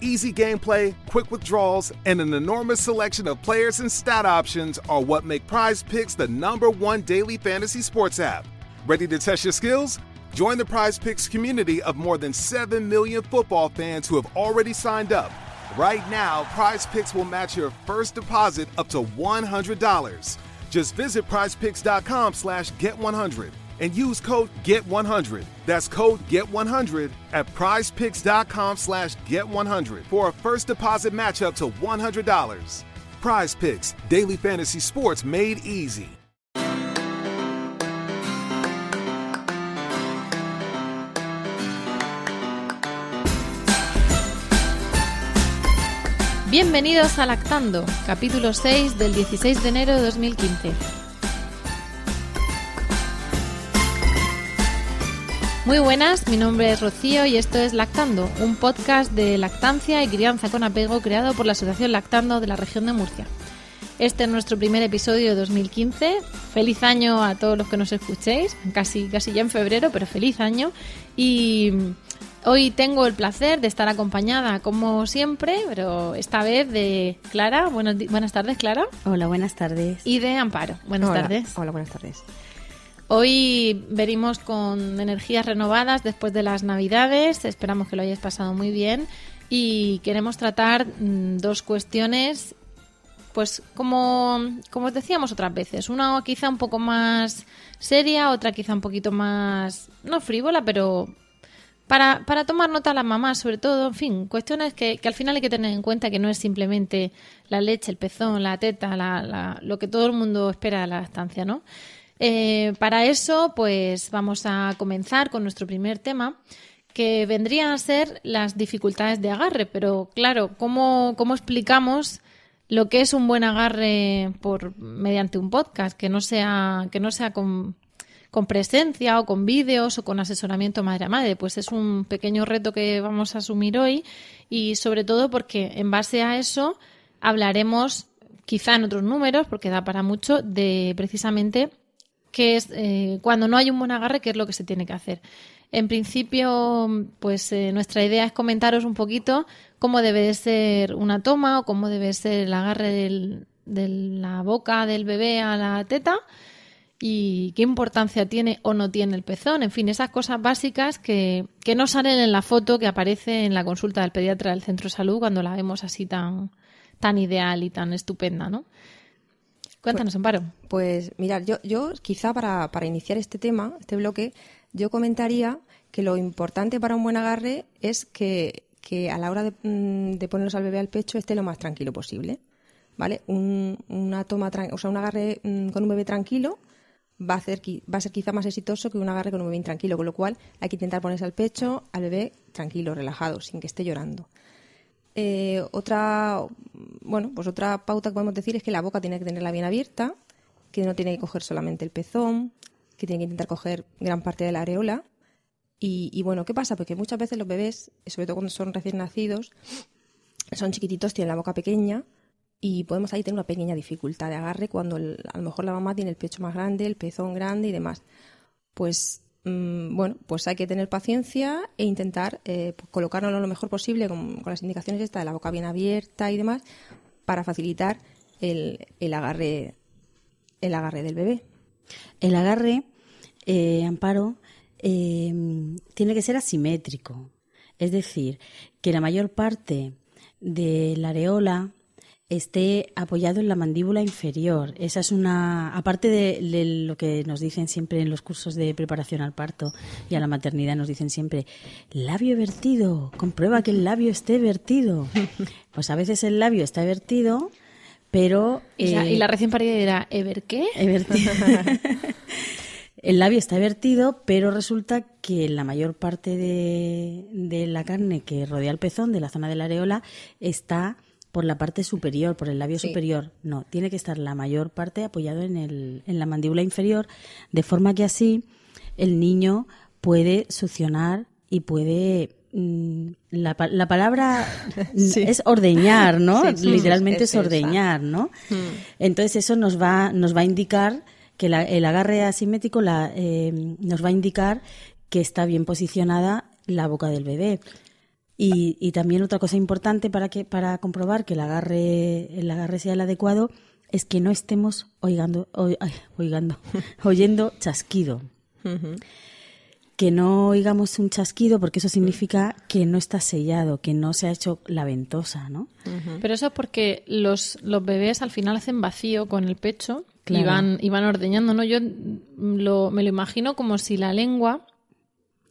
Easy gameplay, quick withdrawals, and an enormous selection of players and stat options are what make Prize Picks the number one daily fantasy sports app. Ready to test your skills? Join the Prize Picks community of more than 7 million football fans who have already signed up. Right now, Prize Picks will match your first deposit up to $100. Just visit prizepicks.com slash get100 and use code GET100. That's code GET100 at prizepicks.com slash GET100 for a first deposit match up to $100. Prize Picks, daily fantasy sports made easy. Bienvenidos a Lactando, capítulo 6 del 16 de enero de 2015. Muy buenas, mi nombre es Rocío y esto es Lactando, un podcast de lactancia y crianza con apego creado por la Asociación Lactando de la región de Murcia. Este es nuestro primer episodio de 2015. Feliz año a todos los que nos escuchéis, casi, casi ya en febrero, pero feliz año. Y hoy tengo el placer de estar acompañada, como siempre, pero esta vez de Clara. Buenos buenas tardes, Clara. Hola, buenas tardes. Y de Amparo. Buenas Hola, tardes. Hola, buenas tardes. Hoy venimos con energías renovadas después de las Navidades. Esperamos que lo hayáis pasado muy bien. Y queremos tratar mm, dos cuestiones, pues como, como os decíamos otras veces. Una quizá un poco más seria, otra quizá un poquito más, no frívola, pero para, para tomar nota a las mamás, sobre todo, en fin, cuestiones que, al final hay que tener en cuenta que no es simplemente la leche, el pezón, la teta, la, la- lo que todo el mundo espera de la lactancia, ¿no? Eh, para eso, pues vamos a comenzar con nuestro primer tema, que vendrían a ser las dificultades de agarre. Pero claro, ¿cómo, cómo explicamos lo que es un buen agarre por mediante un podcast? Que no sea, que no sea con, con presencia o con vídeos o con asesoramiento madre a madre. Pues es un pequeño reto que vamos a asumir hoy y sobre todo porque en base a eso hablaremos quizá en otros números, porque da para mucho, de precisamente qué es eh, cuando no hay un buen agarre, qué es lo que se tiene que hacer. En principio, pues eh, nuestra idea es comentaros un poquito cómo debe de ser una toma o cómo debe ser el agarre de la boca del bebé a la teta y qué importancia tiene o no tiene el pezón. En fin, esas cosas básicas que, que no salen en la foto que aparece en la consulta del pediatra del centro de salud cuando la vemos así tan, tan ideal y tan estupenda, ¿no? Cuéntanos, Amparo. Pues mirad, yo, yo quizá para, para iniciar este tema, este bloque, yo comentaría que lo importante para un buen agarre es que, que a la hora de, mm, de ponerlos al bebé al pecho esté lo más tranquilo posible. ¿Vale? Un, una toma, o sea, un agarre mm, con un bebé tranquilo va a, hacer, va a ser quizá más exitoso que un agarre con un bebé intranquilo, con lo cual hay que intentar ponerse al pecho al bebé tranquilo, relajado, sin que esté llorando. Eh, otra, bueno, pues otra pauta que podemos decir es que la boca tiene que tenerla bien abierta, que no tiene que coger solamente el pezón, que tiene que intentar coger gran parte de la areola. Y, y bueno, ¿qué pasa? Porque muchas veces los bebés, sobre todo cuando son recién nacidos, son chiquititos, tienen la boca pequeña y podemos ahí tener una pequeña dificultad de agarre cuando a lo mejor la mamá tiene el pecho más grande, el pezón grande y demás. Pues mm, bueno, pues hay que tener paciencia e intentar eh, pues lo mejor posible con, con las indicaciones esta de la boca bien abierta y demás para facilitar el, el agarre el agarre del bebé. El agarre, eh, Amparo, eh, tiene que ser asimétrico. Es decir, que la mayor parte de la areola esté apoyado en la mandíbula inferior. Esa es una, aparte de, de lo que nos dicen siempre en los cursos de preparación al parto y a la maternidad, nos dicen siempre, labio vertido, comprueba que el labio esté vertido. Pues a veces el labio está vertido, pero... Y, la, eh, y la recién parida dirá, ¿Ever qué? El labio está vertido, pero resulta que la mayor parte de, de la carne que rodea el pezón, de la zona de la areola, está por la parte superior, por el labio Sí. superior. No, tiene que estar la mayor parte apoyado en, el, en la mandíbula inferior, de forma que así el niño puede succionar y puede... mm, La, la palabra Sí. es ordeñar, ¿no? Sí, sí, Literalmente es ordeñar, ¿no? Mm. Entonces eso nos va, nos va a indicar que la- el agarre asimétrico la, eh, nos va a indicar que está bien posicionada la boca del bebé. Y, y también otra cosa importante para que para comprobar que el agarre el agarre sea el adecuado es que no estemos oigando, ay, oigando oyendo chasquido. Que no oigamos un chasquido porque eso significa que no está sellado, que no se ha hecho la ventosa, ¿no? Pero eso es porque los, los bebés al final hacen vacío con el pecho y, van, y van ordeñando, ¿no? Yo mm, lo- me lo imagino como si la lengua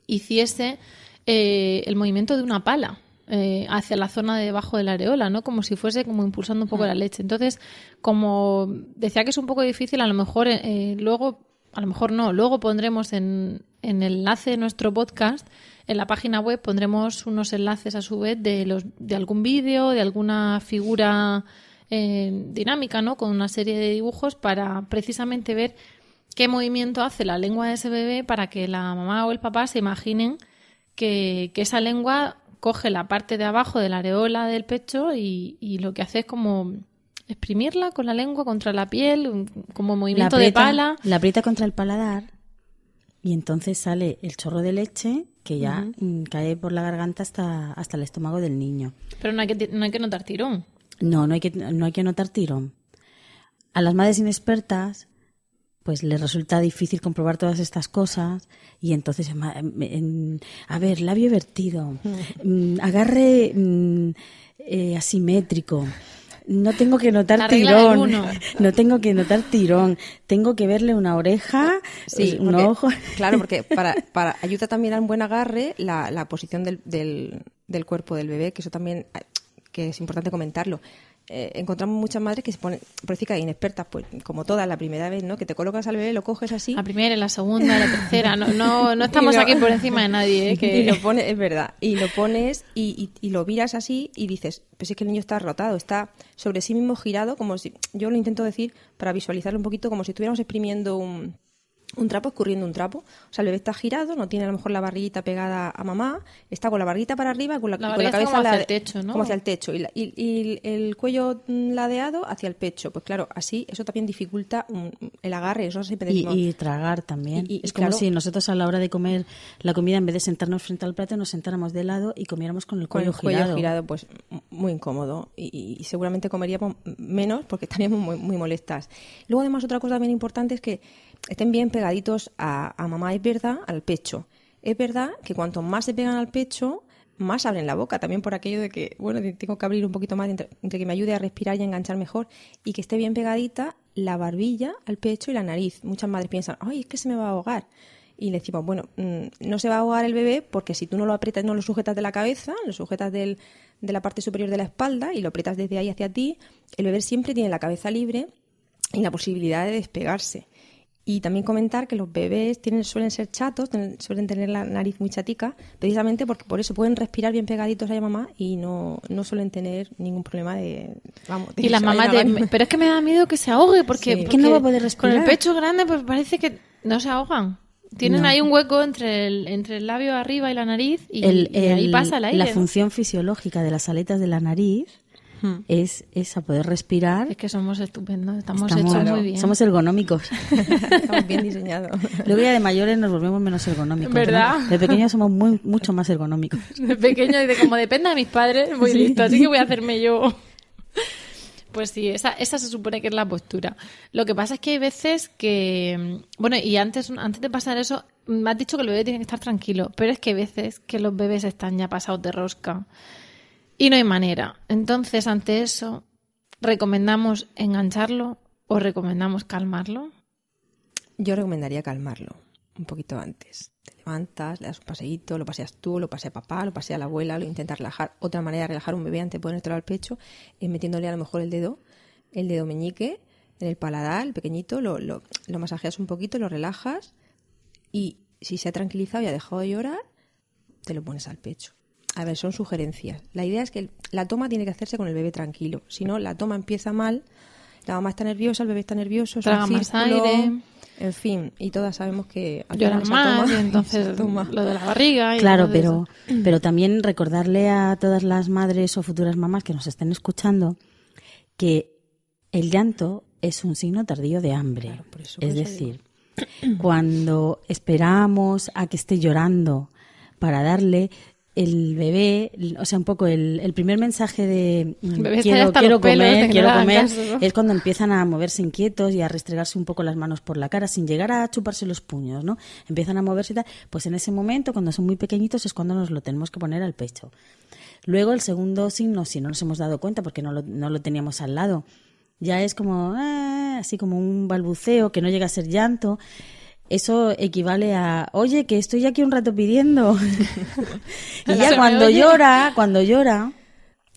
hiciese eh, el movimiento de una pala eh, hacia la zona de debajo de la areola, ¿no? Como si fuese como impulsando un poco la leche. Entonces, como decía que es un poco difícil, a lo mejor eh, eh, luego, a lo mejor no, luego pondremos en, en el enlace de nuestro podcast, en la página web pondremos unos enlaces a su vez de, los, de algún vídeo, de alguna figura eh, dinámica, ¿no? Con una serie de dibujos para precisamente ver qué movimiento hace la lengua de ese bebé para que la mamá o el papá se imaginen que, que esa lengua coge la parte de abajo de la areola del pecho y, y lo que hace es como exprimirla con la lengua contra la piel, como movimiento de pala. la aprieta contra el paladar y entonces sale el chorro de leche que ya mm, cae por la garganta hasta, hasta el estómago del niño. Pero no hay que, no hay que notar tirón. No, no hay que, no hay que notar tirón. A las madres inexpertas, pues les resulta difícil comprobar todas estas cosas y entonces, ma- en- a ver, labio vertido, mm, agarre mm, eh, asimétrico. No tengo que notar tirón. No tengo que notar tirón. Tengo que verle una oreja, Sí, un porque- ojo. Claro, porque para, para ayuda también a un buen agarre la, la posición del, del, del cuerpo del bebé, que eso también eh, que es importante comentarlo. Eh, encontramos muchas madres que se ponen, por decir que hay inexpertas, pues como todas, la primera vez, ¿no? Que te colocas al bebé, lo coges así La primera, la segunda, la tercera. No, no, no estamos lo- aquí por encima de nadie. ¿eh? Que... Y lo pones, es verdad, y lo pones y, y- y lo miras así y dices, pues es que el niño está rotado, está sobre sí mismo girado, como si, yo lo intento decir para visualizarlo un poquito como si estuviéramos exprimiendo un, un trapo, escurriendo un trapo. O sea, el bebé está girado, no tiene a lo mejor la barriguita pegada a mamá, está con la barriguita para arriba, con la, con cabeza como hacia el techo, ¿no? Como hacia el techo, y, la- y- y el cuello mm, ladeado hacia el pecho. Pues claro, así eso también dificulta mm, el agarre, eso siempre Y, decimos. y tragar también. Y- y- es como claro. si nosotros a la hora de comer la comida, en vez de sentarnos frente al plato, nos sentáramos de lado y comiéramos con el con cuello, el cuello girado. girado, pues muy incómodo y, y- y seguramente comeríamos menos porque estaríamos muy, muy molestas. Luego además otra cosa bien importante es que estén bien pegaditos a, a mamá, es verdad, al pecho. Es verdad que cuanto más se pegan al pecho, más abren la boca, también por aquello de que, bueno, tengo que abrir un poquito más entre, entre que me ayude a respirar y a enganchar mejor y que esté bien pegadita la barbilla al pecho y la nariz. Muchas madres piensan, ay, es que se me va a ahogar. Y le decimos, bueno, mm, no se va a ahogar el bebé porque si tú no lo aprietas, no lo sujetas de la cabeza, lo sujetas del- de la parte superior de la espalda y lo aprietas desde ahí hacia ti, el bebé siempre tiene la cabeza libre y la posibilidad de despegarse. Y también comentar que los bebés tienen, suelen ser chatos, suelen tener la nariz muy chatica, precisamente porque por eso pueden respirar bien pegaditos a la mamá y no, no suelen tener ningún problema de... Vamos, de Y las mamás de, pero es que me da miedo que se ahogue porque, Sí. porque no va a poder Con el respirar. pecho grande pues parece que no se ahogan. Tienen No. ahí un hueco entre el, entre el labio arriba y la nariz y, El- y ahí el- pasa el aire. la función fisiológica de las aletas de la nariz Hmm. es esa, poder respirar. Es que somos estupendos, estamos, Estamos- hechos muy bien. Somos ergonómicos. Estamos bien diseñados. Luego ya de mayores nos volvemos menos ergonómicos. ¿no? ¿Verdad? De pequeños somos muy, mucho más ergonómicos. De pequeño y de como dependa de mis padres, muy listo, así que voy a hacerme yo. Pues sí, esa, esa se supone que es la postura. Lo que pasa es que hay veces que, bueno, y antes, antes de pasar eso, me has dicho que el bebé tiene que estar tranquilo, pero es que hay veces que los bebés están ya pasados de rosca y no hay manera. Entonces, ante eso, ¿recomendamos engancharlo o recomendamos calmarlo? Yo recomendaría calmarlo un poquito antes. Te levantas, le das un paseíto, lo paseas tú, lo pasea papá, lo pasea la abuela, lo intentas relajar. Otra manera de relajar un bebé antes de ponértelo al pecho es metiéndole a lo mejor el dedo, el dedo meñique, en el paladar, el pequeñito, lo, lo, lo masajeas un poquito, lo relajas y si se ha tranquilizado y ha dejado de llorar, te lo pones al pecho. A ver, son sugerencias. La idea es que la toma tiene que hacerse con el bebé tranquilo. Si no, la toma empieza mal, la mamá está nerviosa, el bebé está nervioso, es Traga un más círculo, aire. En fin, y todas sabemos que Lloran más, toma- y entonces toma- lo de la barriga. y Claro, pero, pero también recordarle a todas las madres o futuras mamás que nos estén escuchando que el llanto es un signo tardío de hambre. Claro, por eso- es decir, cuando esperamos a que esté llorando para darle el bebé, o sea, un poco el, el primer mensaje de quiero, quiero comer, quiero comer, caso, ¿no? es cuando empiezan a moverse inquietos y a restregarse un poco las manos por la cara sin llegar a chuparse los puños, ¿no? Empiezan a moverse y tal. Pues en ese momento, cuando son muy pequeñitos, es cuando nos lo tenemos que poner al pecho. Luego el segundo signo, si no nos hemos dado cuenta porque no lo, no lo teníamos al lado, ya es como, ah, así como un balbuceo que no llega a ser llanto. Eso equivale a, oye, que estoy aquí un rato pidiendo. y ya cuando llora, cuando llora,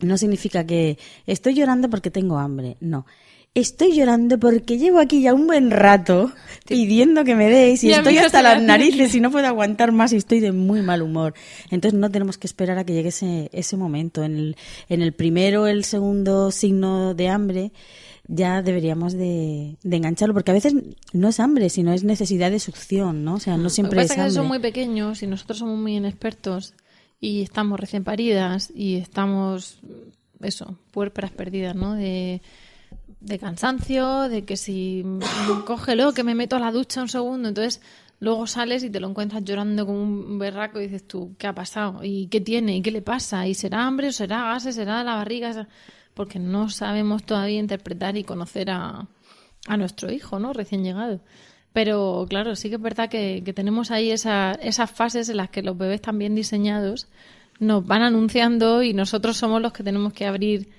no significa que estoy llorando porque tengo hambre. No. Estoy llorando porque llevo aquí ya un buen rato pidiendo que me deis y estoy hasta las narices y no puedo aguantar más y estoy de muy mal humor. Entonces no tenemos que esperar a que llegue ese, ese momento. En el, en el primero, el segundo signo de hambre, ya deberíamos de, de engancharlo, porque a veces no es hambre, sino es necesidad de succión, ¿no? O sea, no Lo siempre que es pasa es que son muy pequeños y nosotros somos muy inexpertos y estamos recién paridas y estamos, eso, puérperas perdidas, ¿no? De, de cansancio, de que si cógelo, que me meto a la ducha un segundo, entonces luego sales y te lo encuentras llorando como un berraco y dices tú, ¿qué ha pasado? ¿Y qué tiene? ¿Y qué le pasa? ¿Y será hambre o será gases? ¿Será la barriga? Porque no sabemos todavía interpretar y conocer a, a nuestro hijo, ¿no? Recién llegado. Pero claro, sí que es verdad que, que tenemos ahí esa- esas fases en las que los bebés tan bien diseñados nos van anunciando y nosotros somos los que tenemos que abrir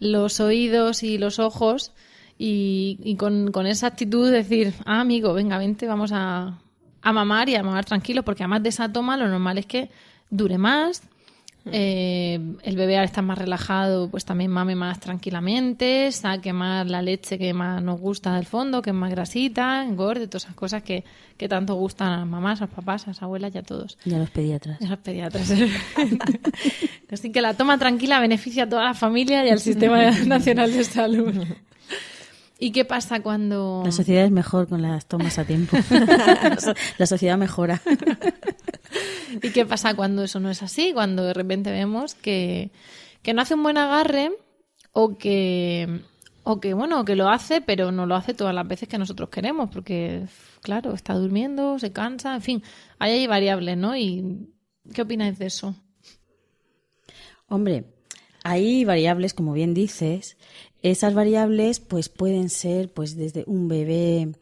los oídos y los ojos y, y con, con esa actitud decir, ah, amigo, venga, vente, vamos a, a mamar y a mamar tranquilos, porque además de esa toma lo normal es que dure más, eh, el bebé al estar más relajado, pues también mame más tranquilamente, saque más la leche que más nos gusta del fondo, que es más grasita, engorde, todas esas cosas que, que tanto gustan a las mamás, a los papás, a las abuelas y a todos. Y a los pediatras. Y a los pediatras. Así que la toma tranquila beneficia a toda la familia y al Sistema Nacional de Salud. ¿Y qué pasa cuando...? La sociedad es mejor con las tomas a tiempo. la sociedad mejora. ¿Y qué pasa cuando eso no es así? Cuando de repente vemos que, que no hace un buen agarre o que, o que, bueno, que lo hace, pero no lo hace todas las veces que nosotros queremos, porque, claro, está durmiendo, se cansa, en fin, ahí hay variables, ¿no? ¿Y qué opináis de eso? Hombre, hay variables, como bien dices. Esas variables, pues, pueden ser, pues, desde un bebé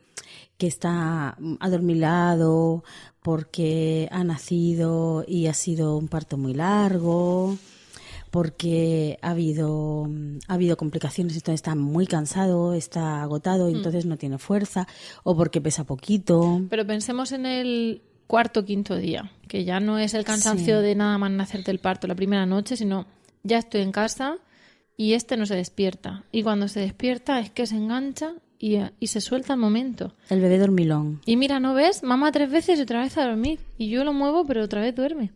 que está adormilado porque ha nacido y ha sido un parto muy largo, porque ha habido, ha habido complicaciones, entonces está muy cansado, está agotado, y entonces no tiene fuerza, o porque pesa poquito. Pero pensemos en el cuarto o quinto día, que ya no es el cansancio Sí. de nada más nacerte el parto la primera noche, sino ya estoy en casa y este no se despierta. Y cuando se despierta es que se engancha y, y se suelta al momento. El bebé dormilón. Y mira, ¿no ves? Mamá tres veces y otra vez a dormir. Y yo lo muevo, pero otra vez duerme.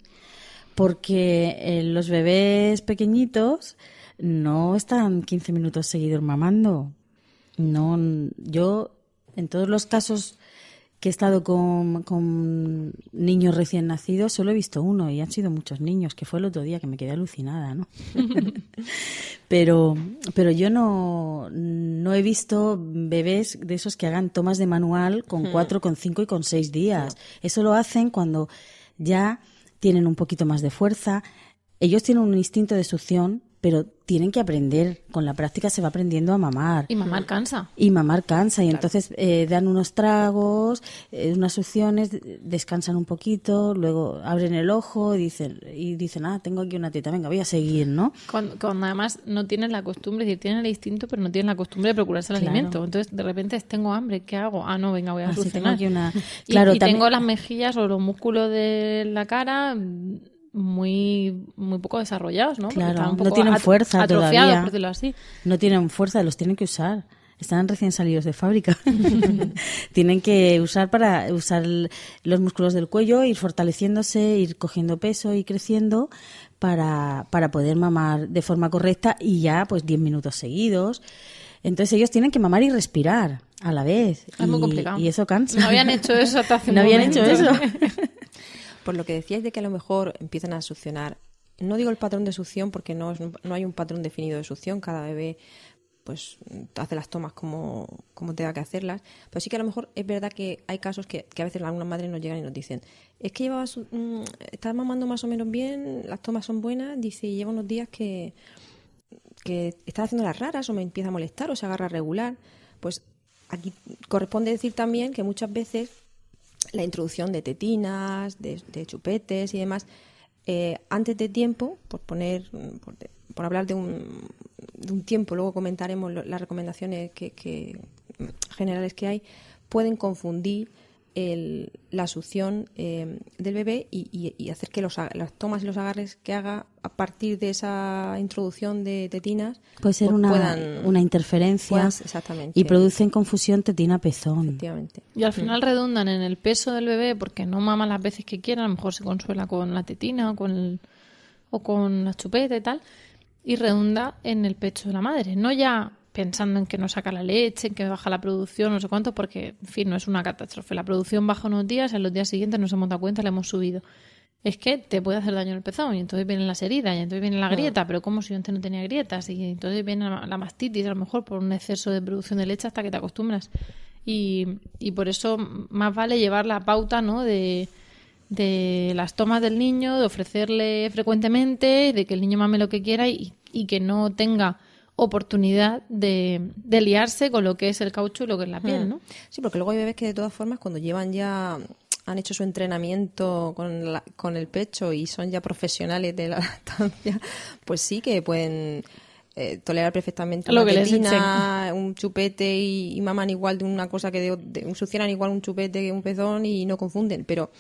Porque eh, los bebés pequeñitos no están 15 minutos seguidos mamando. No, yo en todos los casos que he estado con, con niños recién nacidos solo he visto uno y han sido muchos niños, que fue el otro día que me quedé alucinada, ¿no? pero, pero yo no, no he visto bebés de esos que hagan tomas de manual con cuatro, con cinco y con seis días. Eso lo hacen cuando ya tienen un poquito más de fuerza. Ellos tienen un instinto de succión, pero tienen que aprender. Con la práctica se va aprendiendo a mamar. Y mamá cansa. Y mamar cansa y entonces eh, dan unos tragos, eh, unas succiones, de- descansan un poquito, luego abren el ojo y dicen, y dicen, ah, tengo aquí una teta, venga, voy a seguir, ¿no? Cuando, cuando además no tienen la costumbre, es decir, tienen el instinto, pero no tienen la costumbre de procurarse el Claro. alimento. Entonces, de repente tengo hambre, ¿qué hago? Ah, no, venga, voy a Así tengo solucionar. aquí una... Claro, y también- tengo las mejillas o los músculos de la cara mm, muy muy poco desarrollados, ¿no? Claro, no tienen fuerza todavía. por decirlo así. No tienen fuerza, los tienen que usar. Están recién salidos de fábrica. tienen que usar para usar los músculos del cuello, ir fortaleciéndose, ir cogiendo peso y creciendo para, para poder mamar de forma correcta y ya pues 10 minutos seguidos. Entonces ellos tienen que mamar y respirar a la vez. Es muy y- complicado. Y eso cansa. No habían hecho eso hasta hace un No habían momento. hecho eso. Por lo que decíais de que a lo mejor empiezan a succionar. No digo el patrón de succión porque no, no hay un patrón definido de succión. Cada bebé pues hace las tomas como, como tenga que hacerlas. Pero sí que a lo mejor es verdad que hay casos que, que a veces algunas madres nos llegan y nos dicen es que llevaba su- mm, estás mamando más o menos bien, las tomas son buenas, dice, y lleva unos días que, que está haciendo las raras o me empieza a molestar o se agarra regular. Pues aquí corresponde decir también que muchas veces la introducción de tetinas, de, chupetes y demás, eh, antes de tiempo, por poner, mm, por, hablar de un, de un tiempo, luego comentaremos las recomendaciones que, que- generales que hay, pueden confundir el- la succión eh, del bebé y, y- y hacer que los, las tomas y los agarres que haga a partir de esa introducción de tetinas Puede ser pues una, puedan- una interferencia puedan- exactamente. y producen confusión tetina-pezón. efectivamente. Y al final redundan en el peso del bebé porque no mama las veces que quiera, a lo mejor se consuela con la tetina o con, el- o con la chupeta y tal, y redunda en el pecho de la madre. No ya pensando en que no saca la leche, en que baja la producción, no sé cuánto, porque, en fin, no es una catástrofe. La producción baja unos días, en los días siguientes nos hemos dado cuenta, la hemos subido. Es que te puede hacer daño el pezón y entonces vienen las heridas y entonces viene la grieta, pero como si antes no tenía grietas y entonces viene la, la mastitis a lo mejor por un exceso de producción de leche hasta que te acostumbras. Y, y por eso más vale llevar la pauta ¿no? de, de las tomas del niño, de ofrecerle frecuentemente, de que el niño mame lo que quiera y, y que no tenga oportunidad de, de liarse con lo que es el caucho y lo que es la piel, ¿no? Sí, porque luego hay bebés que de todas formas cuando llevan ya han hecho su entrenamiento con, la- con el pecho y son ya profesionales de la lactancia, pues sí que pueden eh, tolerar perfectamente Lo una que les un chupete y, y maman igual de una cosa que de, de- succionan igual un chupete que un pezón y no confunden, pero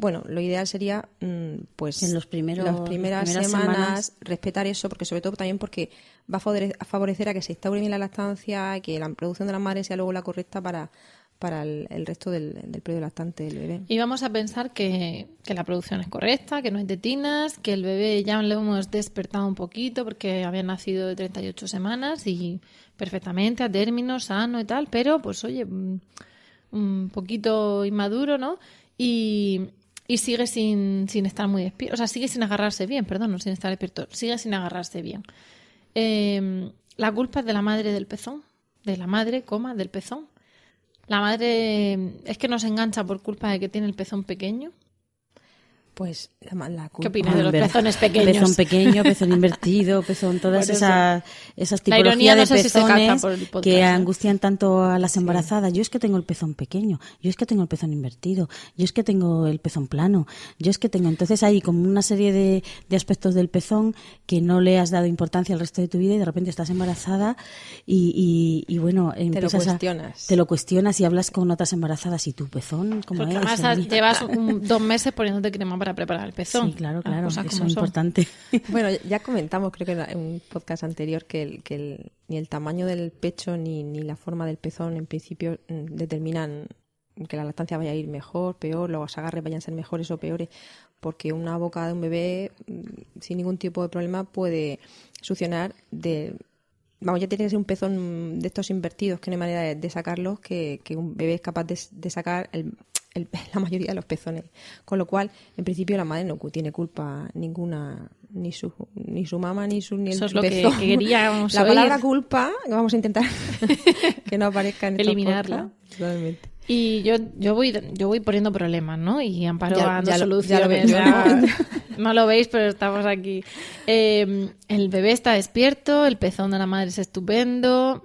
bueno, lo ideal sería mm, pues En los primeros- las primeras, primeras semanas, semanas. respetar eso, porque sobre todo también porque va a favore- a favorecer a que se instaure bien la lactancia, que la producción de la madre sea luego la correcta para, para el, el resto del, del periodo lactante del bebé. Y vamos a pensar que, que la producción es correcta, que no hay tetinas, que el bebé ya lo hemos despertado un poquito porque había nacido de 38 semanas y perfectamente a término, sano y tal, pero pues oye, mm, un poquito inmaduro, ¿no? Y, y sigue sin, sin estar muy despierto, o sea, sigue sin agarrarse bien, perdón, no sin estar despierto, sigue sin agarrarse bien. Eh, la culpa es de la madre del pezón, de la madre, coma, del pezón. La madre es que nos engancha por culpa de que tiene el pezón pequeño. Pues la, la ¿Qué culpa- opinas de los pezones pequeños? Pezón pequeño, pezón invertido, pezón, todas eso. esas, esas tipologías no de sé si capta pezones el podcast, que angustian tanto a las embarazadas. Yo es que tengo el pezón pequeño, yo es que tengo el pezón invertido, yo es que tengo el pezón plano, yo es que tengo. Entonces hay como una serie de, de aspectos del pezón que no le has dado importancia al resto de tu vida y de repente estás embarazada y, y, y bueno, empiezas a- cuestionas. te lo cuestionas y hablas con otras embarazadas y tu pezón, ¿cómo Porque es? además llevas un- dos meses poniéndote crema para preparar el pezón. Sí, claro, claro, cosas eso es importante. Bueno, ya comentamos, creo que en un podcast anterior, que, el- que el- ni el tamaño del pecho ni, ni la forma del pezón en principio mm, determinan que la lactancia vaya a ir mejor, peor, los agarres vayan a ser mejores o peores, porque una boca de un bebé mm, sin ningún tipo de problema puede succionar de... Vamos, ya tiene que ser un pezón de estos invertidos, que no hay manera de, de sacarlos, que, que un bebé es capaz de, de sacar el, el- la mayoría de los pezones. Con lo cual, en principio, la madre no tiene culpa ninguna, ni su, ni su mamá, ni su ni el Eso es lo que pezón. queríamos La oír. palabra culpa, que vamos a intentar que no aparezca en Eliminarla. Totalmente. Y yo, yo voy yo voy poniendo problemas, ¿no? Y Amparo Ya- dando ya lo- soluciones. ya lo no lo veis, pero estamos aquí. Eh, el bebé está despierto, el pezón de la madre es estupendo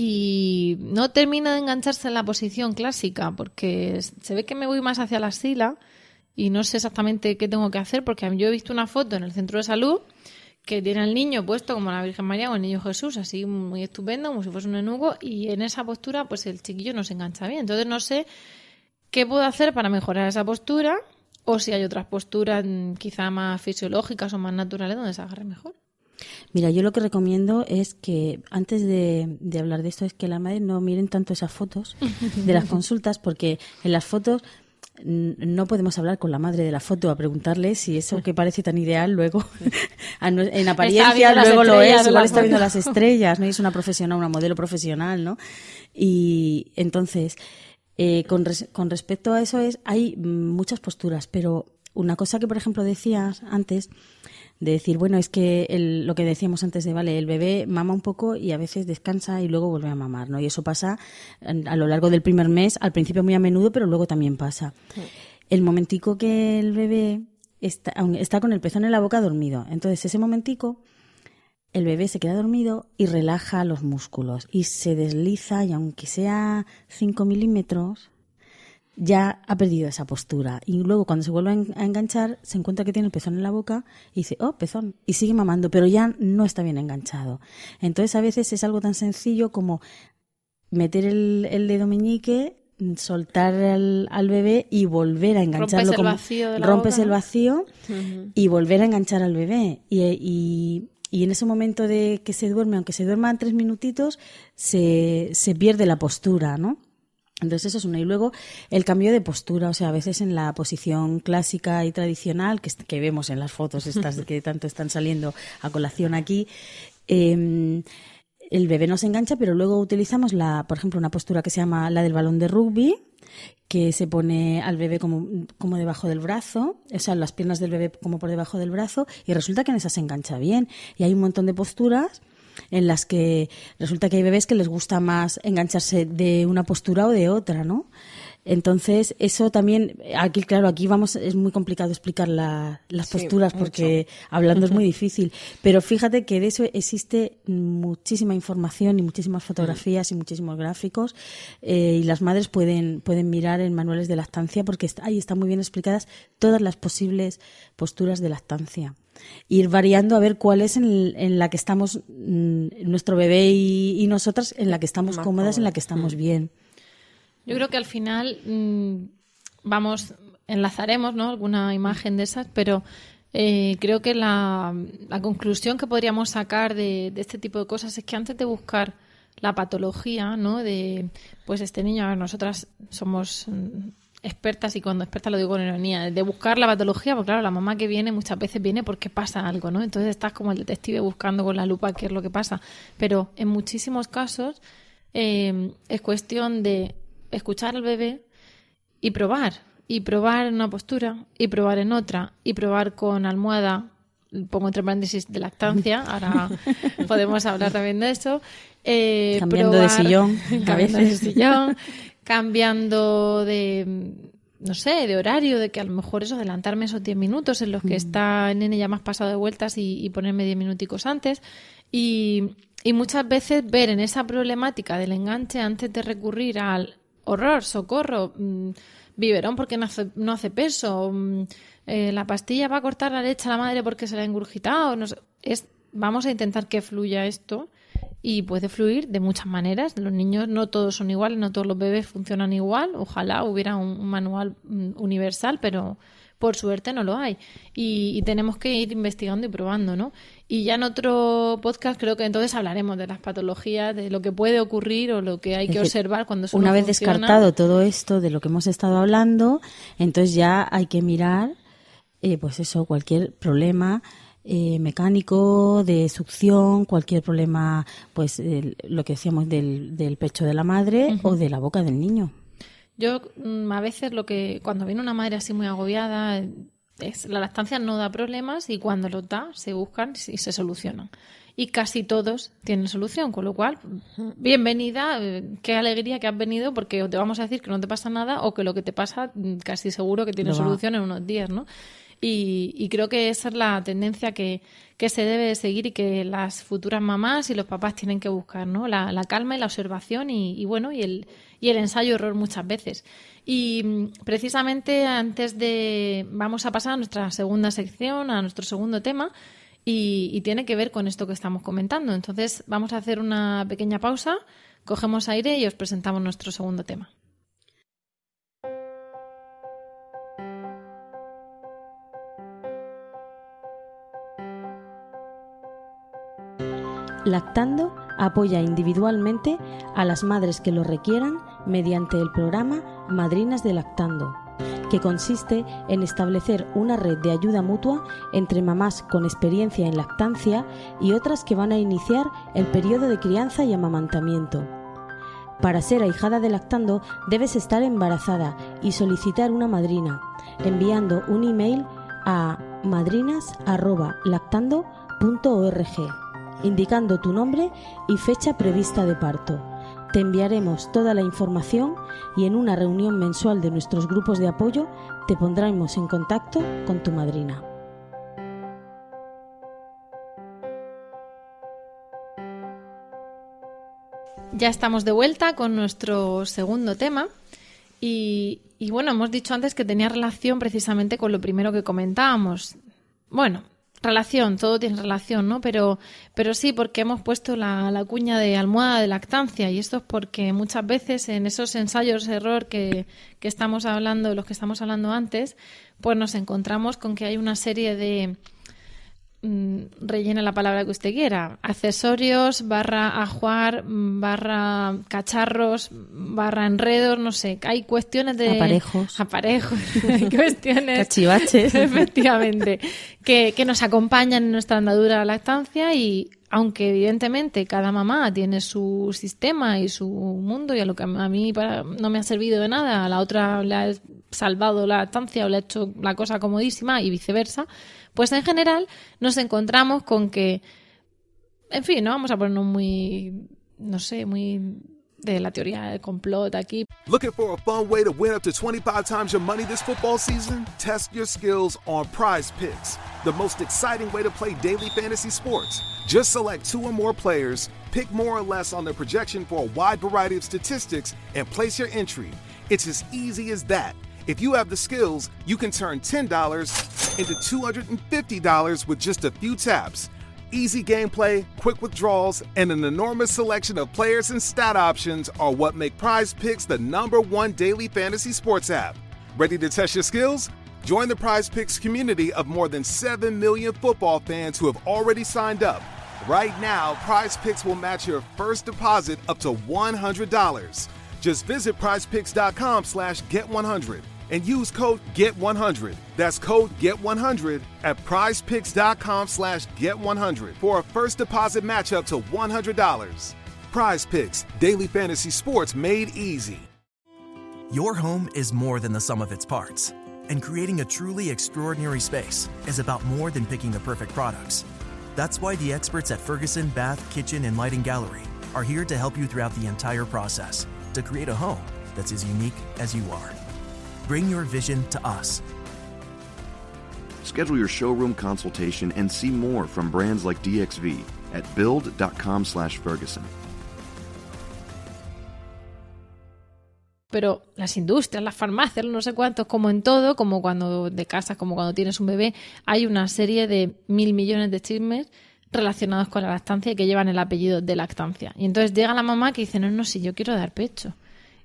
y no termina de engancharse en la posición clásica porque se ve que me voy más hacia la sila y no sé exactamente qué tengo que hacer porque yo he visto una foto en el centro de salud que tiene al niño puesto como la Virgen María o el niño Jesús, así muy estupendo, como si fuese un enugo, y en esa postura, pues el chiquillo no se engancha bien. Entonces no sé qué puedo hacer para mejorar esa postura, o si hay otras posturas mm, quizá más fisiológicas o más naturales donde se agarre mejor. Mira, yo lo que recomiendo es que antes de, de hablar de esto es que la madre no miren tanto esas fotos de las consultas porque en las fotos no podemos hablar con la madre de la foto a preguntarle si eso que parece tan ideal luego en apariencia luego lo es, igual está viendo las estrellas, ¿no? Y es una profesional, una modelo profesional, ¿no? Y entonces, eh, con, con respecto a eso es, hay muchas posturas, pero una cosa que, por ejemplo, decías antes, de decir, bueno, es que lo que decíamos antes de, vale, el bebé mama un poco y a veces descansa y luego vuelve a mamar, ¿no? Y eso pasa a lo largo del primer mes, al principio muy a menudo, pero luego también pasa. El momentico que el bebé está, está con el pezón en la boca dormido, entonces ese momentico el bebé se queda dormido y relaja los músculos y se desliza y aunque sea 5 milímetros, ya ha perdido esa postura. Y luego cuando se vuelve a enganchar, se encuentra que tiene el pezón en la boca y dice, oh, pezón, y sigue mamando, pero ya no está bien enganchado. Entonces a veces es algo tan sencillo como meter el, dedo meñique, soltar al, bebé y volver a engancharlo. Rompes el vacío, rompes el vacío y volver a enganchar al bebé. Y, y, en ese momento de que se duerme, aunque se duerman tres minutitos, se, se pierde la postura, ¿no? Entonces eso es una. Y luego el cambio de postura, o sea, a veces en la posición clásica y tradicional que, que vemos en las fotos estas que tanto están saliendo a colación aquí, em, el bebé nos engancha, pero luego utilizamos la, por ejemplo, una postura que se llama la del balón de rugby, que se pone al bebé como, como debajo del brazo, o sea, las piernas del bebé como por debajo del brazo, y resulta que en esa se engancha bien. Y hay un montón de posturas en las que resulta que hay bebés que les gusta más engancharse de una postura o de otra, ¿no? Entonces, eso también, aquí, claro, aquí vamos, es muy complicado explicar las posturas porque hablando es muy difícil. Pero fíjate que de eso existe muchísima información y muchísimas fotografías y muchísimos gráficos. Eh, y las madres pueden, pueden mirar en manuales de lactancia porque ahí están muy bien explicadas todas las posibles posturas de lactancia ir variando a ver cuál es en, la que estamos, mm, nuestro bebé y, nosotras, en la que estamos cómodas, en la que estamos mm. bien. Yo creo que al final mm, vamos, enlazaremos ¿no? alguna imagen de esas, pero eh, creo que la, conclusión que podríamos sacar de, de, este tipo de cosas es que antes de buscar la patología, ¿no? De, pues este niño, a ver, nosotras somos expertas, y cuando experta lo digo con ironía, de buscar la patología, porque claro, la mamá que viene muchas veces viene porque pasa algo, ¿no? Entonces estás como el detective buscando con la lupa qué es lo que pasa. Pero en muchísimos casos eh, es cuestión de escuchar al bebé y probar. Y probar en una postura, y probar en otra, y probar con almohada, pongo entre paréntesis de lactancia, ahora podemos hablar también de eso. Eh, cambiando de sillón, cambiando de sillón, cambiando de no sé, de horario, de que a lo mejor eso, adelantarme esos 10 minutos en los que mm. está el nene ya más pasado de vueltas y, ponerme 10 minuticos antes. Y, y, muchas veces ver en esa problemática del enganche antes de recurrir al horror, socorro, mm, biberón porque no hace, no hace peso, mm, eh, la pastilla va a cortar la leche a la madre porque se la ha ingurgitado, no es, vamos a intentar que fluya esto y puede fluir de muchas maneras. Los niños no todos son iguales, no todos los bebés funcionan igual. Ojalá hubiera un, manual mm, universal, pero por suerte no lo hay. Y, tenemos que ir investigando y probando, ¿no? Y ya en otro podcast creo que entonces hablaremos de las patologías, de lo que puede ocurrir o lo que hay que observar cuando eso Una vez descartado todo esto de lo que hemos estado hablando, entonces ya hay que mirar, eh, pues eso, cualquier problema eh, mecánico, de succión, cualquier problema, pues lo que decíamos del, del, pecho de la madre o de la boca del niño. Yo mm, a veces lo que, cuando viene una madre así muy agobiada, es, la lactancia no da problemas y cuando los da se buscan y se solucionan. Y casi todos tienen solución, con lo cual, bienvenida, eh, qué alegría que has venido porque te vamos a decir que no te pasa nada o que lo que te pasa mm, casi seguro que tiene solución en unos días, ¿no? Y, creo que esa es la tendencia que, se debe seguir y que las futuras mamás y los papás tienen que buscar, ¿no? La, calma y la observación y, bueno, y el, y el ensayo-error muchas veces. Y mm, precisamente antes de... Vamos a pasar a nuestra segunda sección, a nuestro segundo tema, y, y tiene que ver con esto que estamos comentando. Entonces vamos a hacer una pequeña pausa, cogemos aire y os presentamos nuestro segundo tema. Lactando apoya individualmente a las madres que lo requieran mediante el programa Madrinas de Lactando, que consiste en establecer una red de ayuda mutua entre mamás con experiencia en lactancia y otras que van a iniciar el periodo de crianza y amamantamiento. Para ser ahijada de lactando debes estar embarazada y solicitar una madrina, enviando un email a madrinas.lactando.org, indicando tu nombre y fecha prevista de parto. Te enviaremos toda la información y en una reunión mensual de nuestros grupos de apoyo te pondremos en contacto con tu madrina. Ya estamos de vuelta con nuestro segundo tema. Y, bueno, hemos dicho antes que tenía relación precisamente con lo primero que comentábamos. Bueno, relación, todo tiene relación, ¿no? Pero, pero sí, porque hemos puesto la, la, cuña de almohada de lactancia y esto es porque muchas veces en esos ensayos de error que, que estamos hablando, los que estamos hablando antes, pues nos encontramos con que hay una serie de rellena la palabra que usted quiera. Accesorios, barra ajuar, barra cacharros, barra enredos, no sé. Hay cuestiones de... Aparejos. Aparejos. Hay cuestiones... Cachivaches. Efectivamente. Que, que nos acompañan en nuestra andadura de lactancia y aunque evidentemente cada mamá tiene su sistema y su mundo y a lo que a mí para, no me ha servido de nada, a la otra le ha salvado la lactancia o le ha hecho la cosa comodísima y viceversa, pues en general nos encontramos con que, en fin, no vamos a ponernos muy, no sé, muy de la teoría del complot aquí. Looking for a fun way to win up to 25 times your money this football season? Test your skills on Prize Picks, the most exciting way to play daily fantasy sports. Just select two or more players, pick more or less on their projection for a wide variety of statistics, and place your entry. It's as easy as that. If you have the skills, you can turn $10 into $250 with just a few taps. Easy gameplay, quick withdrawals, and an enormous selection of players and stat options are what make Prize Picks the number one daily fantasy sports app. Ready to test your skills? Join the Prize Picks community of more than 7 million football fans who have already signed up. Right now, Prize Picks will match your first deposit up to $100. Just visit prizepicks.com slash get100 and use code GET100. That's code GET100 at prizepicks.com slash GET100 for a first deposit match up to $100. Prize Picks, daily fantasy sports made easy. Your home is more than the sum of its parts, and creating a truly extraordinary space is about more than picking the perfect products. That's why the experts at Ferguson Bath, Kitchen, and Lighting Gallery are here to help you throughout the entire process to create a home that's as unique as you are. Bring your vision to us. Schedule your showroom consultation and see more from brands like DXV at build.com/ferguson. Pero las industrias, las farmacias, no sé cuántos, como en todo, como cuando de casa, como cuando tienes un bebé, hay una serie de mil millones de chismes relacionados con la lactancia y que llevan el apellido de lactancia. Y entonces llega la mamá que dice, no, no, si yo quiero dar pecho.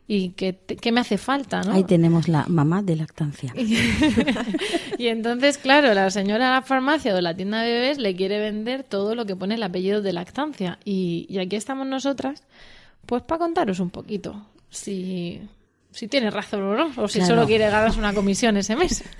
¿Y qué, qué me hace falta? ¿no? Ahí tenemos la mamá de lactancia. y entonces, claro, la señora de la farmacia o de la tienda de bebés le quiere vender todo lo que pone el apellido de lactancia. Y, y aquí estamos nosotras, pues para contaros un poquito si, si tiene razón o no, o si Claro. solo quiere ganarse una comisión ese mes.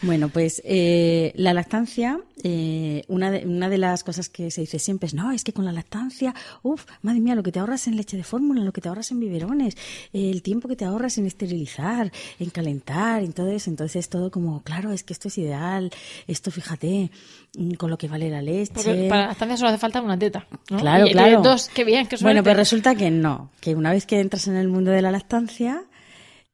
Bueno, pues eh, la lactancia, eh, una, de, una de las cosas que se dice siempre es, no, es que con la lactancia, uff, madre mía, lo que te ahorras en leche de fórmula, lo que te ahorras en biberones, eh, el tiempo que te ahorras en esterilizar, en calentar, en todo eso. Entonces es todo como, claro, es que esto es ideal, esto fíjate, mm, con lo que vale la leche. Porque para la lactancia solo hace falta una teta. ¿no? Claro, Y- y claro. tienes dos, qué bien, qué suerte. Bueno, pues resulta que no, que una vez que entras en el mundo de la lactancia,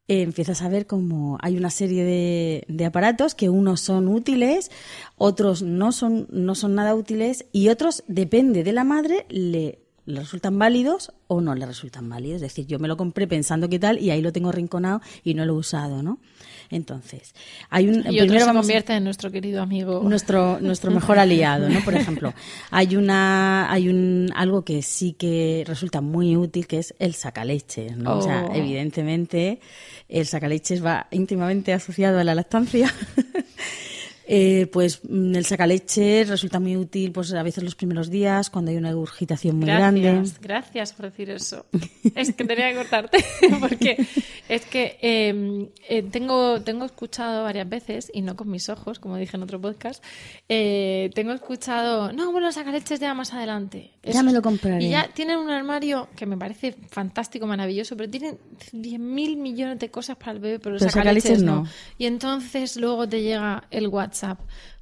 eh, empiezas a ver como hay una serie de, de aparatos que unos son útiles, otros no son, no son nada útiles y otros, depende de la madre, le, le resultan válidos o no le resultan válidos. Es decir, yo me lo compré pensando que tal y ahí lo tengo rinconado y no lo he usado, ¿no? Entonces, hay un... y otro primero se vamos a- convierte en nuestro querido amigo. nuestro nuestro mejor aliado, ¿no? Por ejemplo, hay una hay un algo que sí que resulta muy útil que es el sacaleches, ¿no? O sea, Oh. evidentemente el sacaleches va íntimamente asociado a la lactancia. Eh, pues mm, el sacaleche resulta muy útil pues a veces los primeros días cuando hay una regurgitación muy grande. Gracias, por decir eso. Es que tenía que cortarte porque es que eh, eh, tengo, tengo escuchado varias veces, y no con mis ojos, como dije en otro podcast, eh, tengo escuchado, no, bueno, el sacaleches ya más adelante. Ya me lo compraré. Y ya tienen un armario que me parece fantástico, maravilloso, pero tienen 10.000 millones de cosas para el bebé, pero, Pero sacaleches sacaleches no. no. Y entonces luego te llega el WhatsApp.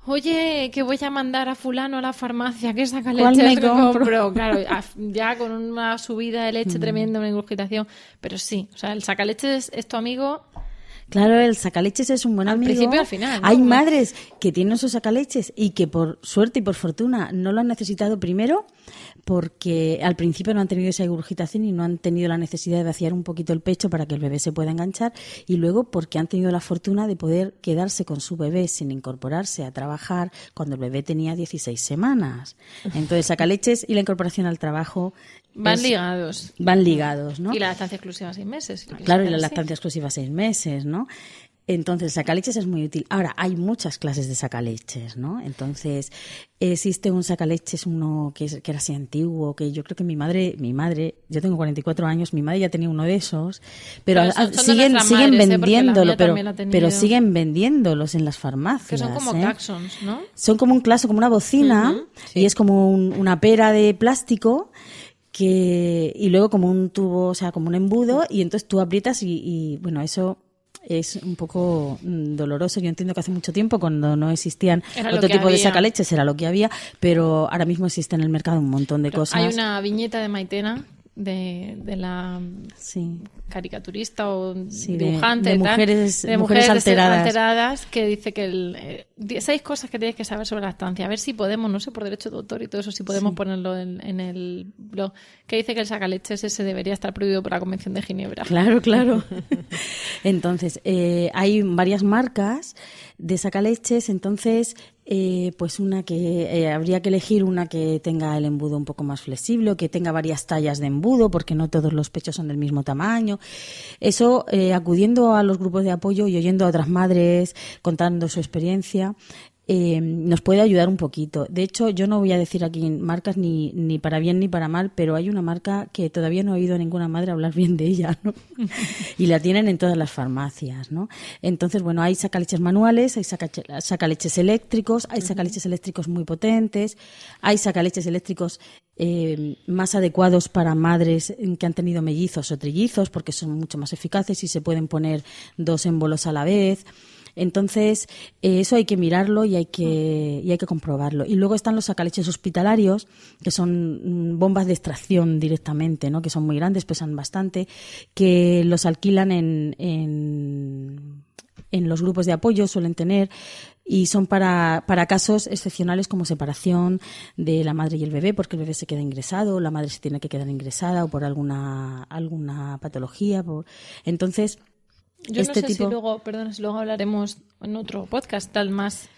Oye, que voy a mandar a fulano a la farmacia, que saca ¿Cuál leche me que compro? compro. Claro, ya con una subida de Mm. leche tremenda, una ingurgitación. Pero sí, o sea, el sacaleches es tu amigo. Claro, el sacaleches es un buen Al amigo. principio y al final, ¿no? Hay madres que tienen sus sacaleches y que por suerte y por fortuna no lo han necesitado primero porque al principio no han tenido esa regurgitación y no han tenido la necesidad de vaciar un poquito el pecho para que el bebé se pueda enganchar y luego porque han tenido la fortuna de poder quedarse con su bebé sin incorporarse a trabajar cuando el bebé tenía 16 semanas. Entonces, sacaleches y la incorporación al trabajo Van es- ligados. van ligados, ¿no? Y la estancia exclusiva seis meses. si quieres Claro, y la lactancia exclusiva seis meses, ¿no? Entonces, sacaleches es muy útil. Ahora, hay muchas clases de sacaleches, ¿no? Entonces, existe un sacaleches, uno que, es- que era así antiguo, que yo creo que mi madre, mi madre, yo tengo 44 años, mi madre ya tenía uno de esos, pero ah, siguen, siguen madres, ¿eh? La vendiéndolo, pero, pero siguen vendiéndolos en las farmacias. Que son como ¿eh? taxons, ¿no? Son como un claso, como una bocina, y es como un- una pera de plástico que y luego como un tubo, o sea, como un embudo, y entonces tú aprietas y, y, bueno, eso es un poco mm, doloroso. Yo entiendo que hace mucho tiempo, cuando no existían Era otro tipo de había. sacaleches, era lo que había, pero ahora mismo existe en el mercado un montón de cosas. Hay una viñeta de Maitena, de, de la Sí. caricaturista o Sí, dibujante de mujeres- de mujeres alteradas. alteradas, que dice que el, eh, seis cosas que tienes que saber sobre la lactancia a ver si podemos no sé por derecho de autor y todo eso si podemos ponerlo en, en el blog que dice que el sacaleches ese debería estar prohibido por la convención de Ginebra Claro, claro. Entonces, eh, hay varias marcas de sacaleches, entonces, eh, pues una que eh, habría que elegir una que tenga el embudo un poco más flexible, o que tenga varias tallas de embudo, porque no todos los pechos son del mismo tamaño. Eso, eh, acudiendo a los grupos de apoyo y oyendo a otras madres contando su experiencia, eh, nos puede ayudar un poquito. De hecho, yo no voy a decir aquí marcas ni, ni para bien ni para mal, pero hay una marca que todavía no he oído a ninguna madre hablar bien de ella, ¿no? y la tienen en todas las farmacias, ¿no? Entonces, bueno, hay sacaleches manuales, hay sacaleches eléctricos, hay sacaleches eléctricos muy potentes, hay sacaleches eléctricos eh, más adecuados para madres que han tenido mellizos o trillizos, porque son mucho más eficaces y se pueden poner dos émbolos a la vez. Entonces, eh, eso hay que mirarlo y hay que, y hay que comprobarlo. Y luego están los sacaleches hospitalarios, que son mm, bombas de extracción directamente, ¿no? que son muy grandes, pesan bastante, que los alquilan en, en, en los grupos de apoyo, suelen tener, y son para, para casos excepcionales como separación de la madre y el bebé, porque el bebé se queda ingresado, la madre se tiene que quedar ingresada, o por alguna, alguna patología. por- Entonces, yo este no sé tipo... si luego perdón si luego hablaremos en otro podcast tal más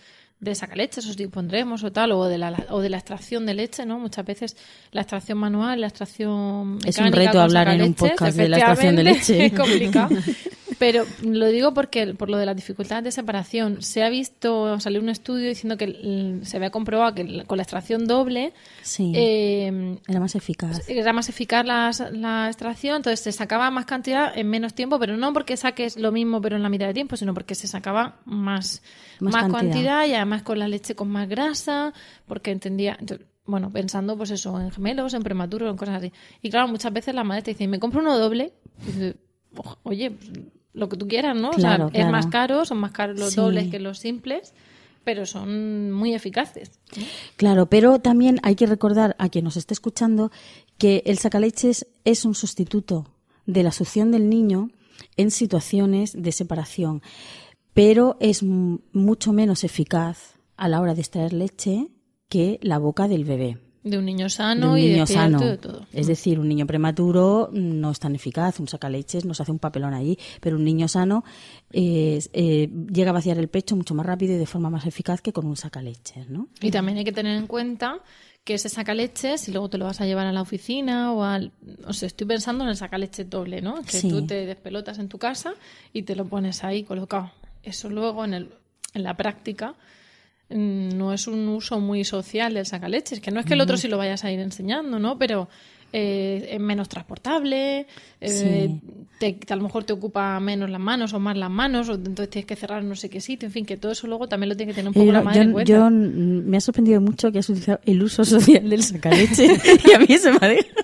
de sacaleches o si pondremos o tal o de la o de la extracción de leche no muchas veces la extracción manual la extracción Es un reto hablar en un podcast de la extracción de leche. es complicado pero lo digo porque por lo de las dificultades de separación se ha visto salió un estudio diciendo que mm, se había comprobado que con la extracción doble Sí. eh, Era más eficaz. era más eficaz la, la extracción, entonces se sacaba más cantidad en menos tiempo, pero no porque saques lo mismo pero en la mitad de tiempo, sino porque se sacaba más, Más más, cantidad. cantidad. y además con la leche con más grasa, porque entendía, entonces, bueno, pensando pues eso, en gemelos, en prematuros, en cosas así. Y claro, muchas veces la madre te dice, me compro uno doble, y dices, "Ojo, oye, pues, lo que tú quieras, ¿no? Claro, o sea, claro. es más caro, son más caros los Sí. dobles que los simples, pero son muy eficaces. Claro, pero también hay que recordar a quien nos esté escuchando que el sacaleches es un sustituto de la succión del niño en situaciones de separación, pero es mucho menos eficaz a la hora de extraer leche que la boca del bebé. De un niño de sano un y niño despierto sano. de todo. Es decir, un niño prematuro no es tan eficaz, un sacaleches nos hace un papelón allí, pero un niño sano eh, eh, llega a vaciar el pecho mucho más rápido y de forma más eficaz que con un sacaleches, ¿no? Y también hay que tener en cuenta que ese sacaleches, si luego te lo vas a llevar a la oficina o al... O sea, estoy pensando en el sacaleches doble, ¿no? Que Sí. tú te despelotas en tu casa y te lo pones ahí colocado. Eso luego en, el, en la práctica no es un uso muy social del sacaleches, que no es que el otro sí lo vayas a ir enseñando, ¿no? Pero eh, es menos transportable, eh, te- a lo mejor te ocupa menos las manos o más las manos, o entonces tienes que cerrar no sé qué sitio, en fin, que todo eso luego también lo tiene que tener un poco la yo, madre en cuenta. yo, mm, me ha sorprendido mucho que has utilizado el uso social del sacaleche y a mí se me ha dejado.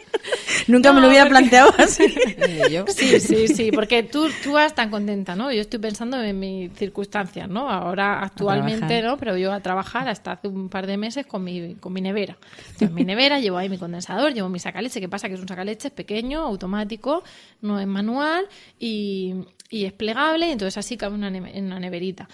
Nunca me lo hubiera porque- planteado así. Ni yo. Sí, sí, sí, porque tú, tú vas tan contenta, ¿no? Yo estoy pensando en mis circunstancias, ¿no? Ahora, actualmente. ¿no? Pero yo a trabajar hasta hace un par de meses con mi, con mi nevera. Entonces, mi nevera, llevo ahí mi condensador, llevo mi sacaleche, que pasa que es un sacaleche pequeño, automático, no es manual y, y es plegable, y entonces así cabe una en una neverita.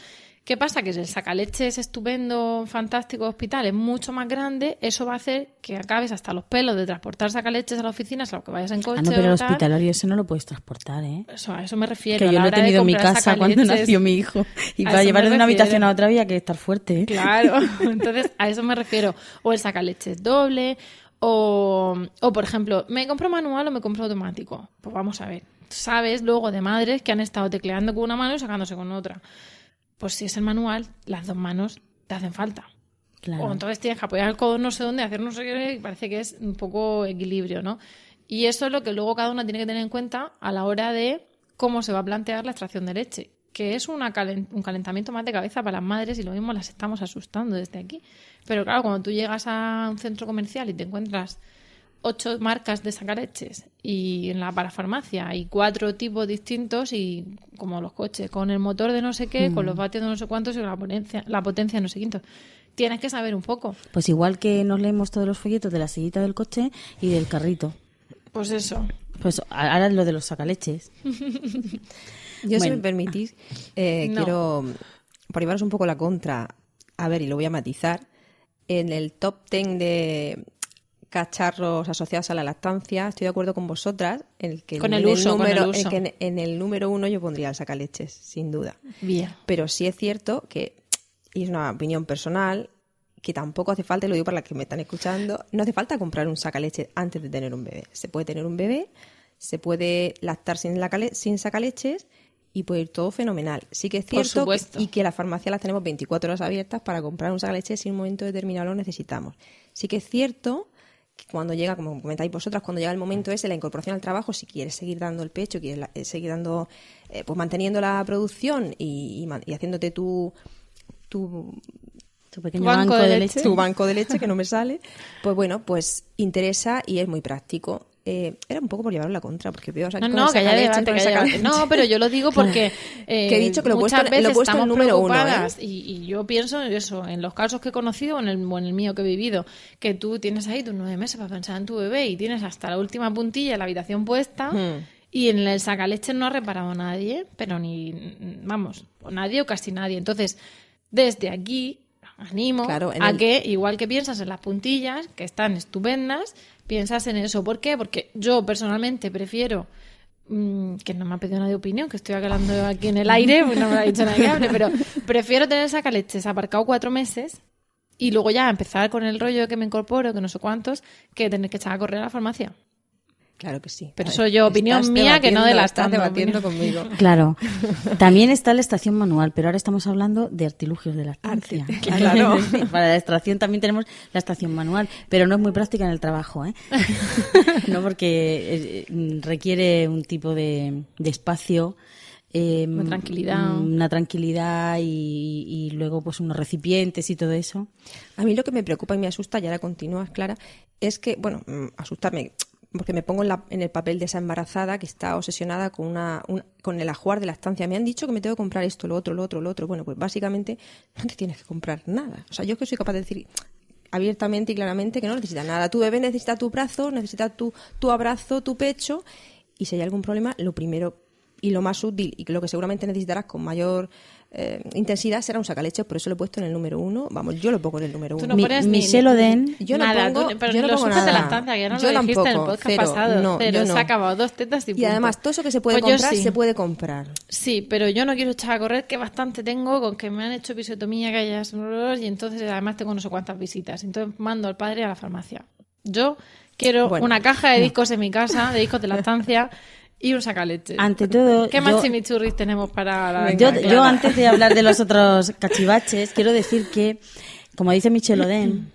¿Qué pasa? Que si el sacaleche es estupendo, fantástico, hospital, es mucho más grande, eso va a hacer que acabes hasta los pelos de transportar sacaleches a la oficina, a lo que vayas en coche Ah, no, pero el tal. hospitalario ese no lo puedes transportar, ¿eh? Eso, a eso me refiero. Que yo lo he tenido en mi casa cuando nació mi hijo. Y para llevarlo de una habitación a otra había que estar fuerte, ¿eh? Claro, entonces a eso me refiero. O el sacaleches doble, o, o por ejemplo, ¿me compro manual o me compro automático? Pues vamos a ver. Sabes luego de madres que han estado tecleando con una mano y sacándose con otra. Pues si es el manual, las dos manos te hacen falta. Claro. O entonces tienes que apoyar el codo no sé dónde, hacer no sé qué, y parece que es un poco equilibrio, ¿no? Y eso es lo que luego cada una tiene que tener en cuenta a la hora de cómo se va a plantear la extracción de leche, que es una calen- un calentamiento más de cabeza para las madres y lo mismo las estamos asustando desde aquí. Pero claro, cuando tú llegas a un centro comercial y te encuentras ocho marcas de sacaleches y en la parafarmacia hay cuatro tipos distintos y como los coches, con el motor de no sé qué, con los vatios de no sé cuántos y con la potencia, la potencia de no sé quinto. Tienes que saber un poco. Pues igual que nos leemos todos los folletos de la sillita del coche y del carrito. Pues eso. Pues ahora lo de los sacaleches. Yo, si me permitís, eh, No. quiero, por llevaros un poco la contra, a ver, y lo voy a matizar, en el top 10 de cacharros asociados a la lactancia, estoy de acuerdo con vosotras, en el que Con en el con número, el uso. en que en- en el número uno yo pondría el sacaleches, sin duda. Bien. Pero sí es cierto que, y es una opinión personal, que tampoco hace falta, y lo digo para las que me están escuchando, no hace falta comprar un sacaleche antes de tener un bebé. Se puede tener un bebé, se puede lactar sin, la cale- sin sacaleches y puede ir todo fenomenal. Sí que es cierto que- y que las farmacias las tenemos 24 horas abiertas para comprar un sacaleche si en un momento determinado lo necesitamos. Sí que es cierto cuando llega, como comentáis vosotras, cuando llega el momento ese, la incorporación al trabajo, si quieres seguir dando el pecho, quieres la- eh, seguir dando, eh, pues manteniendo la producción y, y haciéndote tu, tu, Tu pequeño Banco banco, de de, leche. leche. tu banco de leche, que no me sale, pues bueno, pues interesa y es muy práctico. Eh, era un poco por llevarlo a la contra, porque veo aquí No, no, que debate, que. No, pero yo lo digo porque eh, Que he dicho que lo he puesto- lo he veces puesto en estamos número uno, ¿eh? preocupadas y, y yo pienso eso, en los casos que he conocido o en, el, o en el mío que he vivido, que tú tienes ahí tus nueve meses para pensar en tu bebé y tienes hasta la última puntilla la habitación puesta Hmm. y en el sacaleche no ha reparado nadie, pero ni, vamos, o nadie o casi nadie. Entonces, desde aquí animo Claro, a el- que, igual que piensas en las puntillas, que están estupendas, piensas en eso. ¿Por qué? Porque yo personalmente prefiero mm, que no me ha pedido nadie opinión, que estoy hablando aquí en el aire, pues no me lo ha dicho nadie que hable, pero prefiero tener sacaleches aparcado cuatro meses y luego ya empezar con el rollo de que me incorporo, que no sé cuántos, que tener que echar a correr a la farmacia. Claro que sí. Pero ver, yo, opinión mía, que no de la Estás debatiendo opinión. conmigo. Claro. También está la estación manual, pero ahora estamos hablando de artilugios de lactancia. claro. Para la extracción también tenemos la estación manual, pero no es muy práctica en el trabajo, ¿eh? no porque eh, requiere un tipo de, de espacio. eh, Una tranquilidad. Una tranquilidad y, y luego pues unos recipientes y todo eso. A mí lo que me preocupa y me asusta, y ahora continúas, Clara, es que, bueno, mm, asustarme, porque me pongo en, la- en el papel de esa embarazada que está obsesionada con, una, un- con el ajuar de la estancia. Me han dicho que me tengo que comprar esto, lo otro, lo otro, lo otro. Bueno, pues básicamente no te tienes que comprar nada. O sea, yo que soy capaz de decir abiertamente y claramente que no necesitas nada. Tu bebé necesita tu brazo, necesita tu, tu abrazo, tu pecho, y si hay algún problema, lo primero y lo más útil y lo que seguramente necesitarás con mayor eh, intensidad será un sacaleche, por eso lo he puesto en el número uno. Vamos, yo lo pongo en el número Tú uno. Mi- ni- Michelle Oden- Yo no pongo- tú- pero yo no pongo de nada. que no Yo lo dijiste en el tampoco, podcast cero, pasado. no, cero, yo se ha acabado dos tetas y Y punto. además, todo eso que se puede Pues comprar, sí. se puede comprar. Sí, pero yo no quiero echar a correr, que bastante tengo con que me han hecho episiotomía, que hayas... y entonces además tengo no sé cuántas visitas. Entonces mando al padre a la farmacia. Yo quiero Bueno. una caja de discos en mi casa, de discos de lactancia, y un sacaleche. Ante todo, ¿Qué más yo- chimichurris tenemos para la Yo, Clara? yo antes de hablar de los otros cachivaches, quiero decir que, como dice Michel Oden,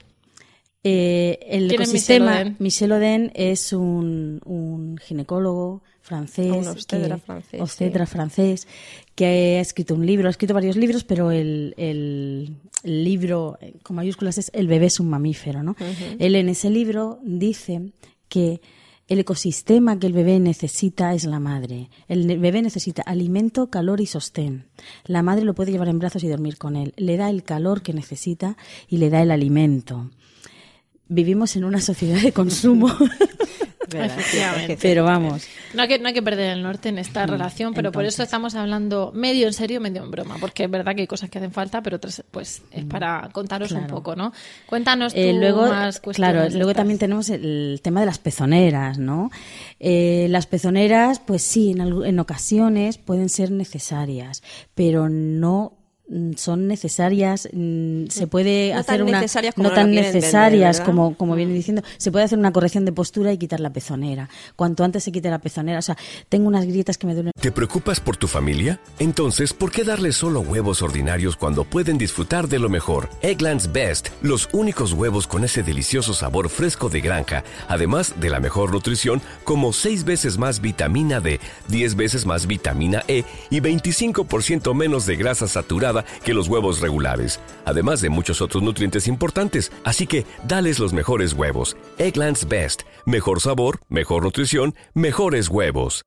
eh, el ¿Quién es ecosistema. Michel Oden? Michel Oden es un, un ginecólogo francés, Un obstetra que- francés, obstetra sí. francés, que ha escrito un libro, ha escrito varios libros, pero el, el- el libro con mayúsculas es El bebé es un mamífero, ¿no? Él en ese libro dice que el ecosistema que el bebé necesita es la madre. El bebé necesita alimento, calor y sostén. La madre lo puede llevar en brazos y dormir con él. Le da el calor que necesita y le da el alimento. Vivimos en una sociedad de consumo, ¿Verdad? Efectivamente. pero vamos. No hay, que, no hay que perder el norte en esta relación, pero por eso estamos hablando medio en serio, medio en broma, porque es verdad que hay cosas que hacen falta, pero otras pues es para contaros un poco, ¿no? Cuéntanos tú Eh, luego, más cuestiones. claro, luego también tenemos el tema de las pezoneras, ¿no? Eh, las pezoneras, pues sí, en, en ocasiones pueden ser necesarias, pero no mm, son necesarias, mm, se puede No hacer una no tan vender, necesarias como como viene diciendo, se puede hacer una corrección de postura y quitar la pezonera. Cuanto antes se quite la pezonera, o sea, tengo unas grietas que me duelen ¿Te preocupas por tu familia? Entonces, ¿por qué darles solo huevos ordinarios cuando pueden disfrutar de lo mejor? Eggland's Best, los únicos huevos con ese delicioso sabor fresco de granja, además de la mejor nutrición, como 6 veces más vitamina D, 10 veces más vitamina E y 25% menos de grasa saturada que los huevos regulares, además de muchos otros nutrientes importantes. Así que, dales los mejores huevos. Eggland's Best, mejor sabor, mejor nutrición, mejores huevos.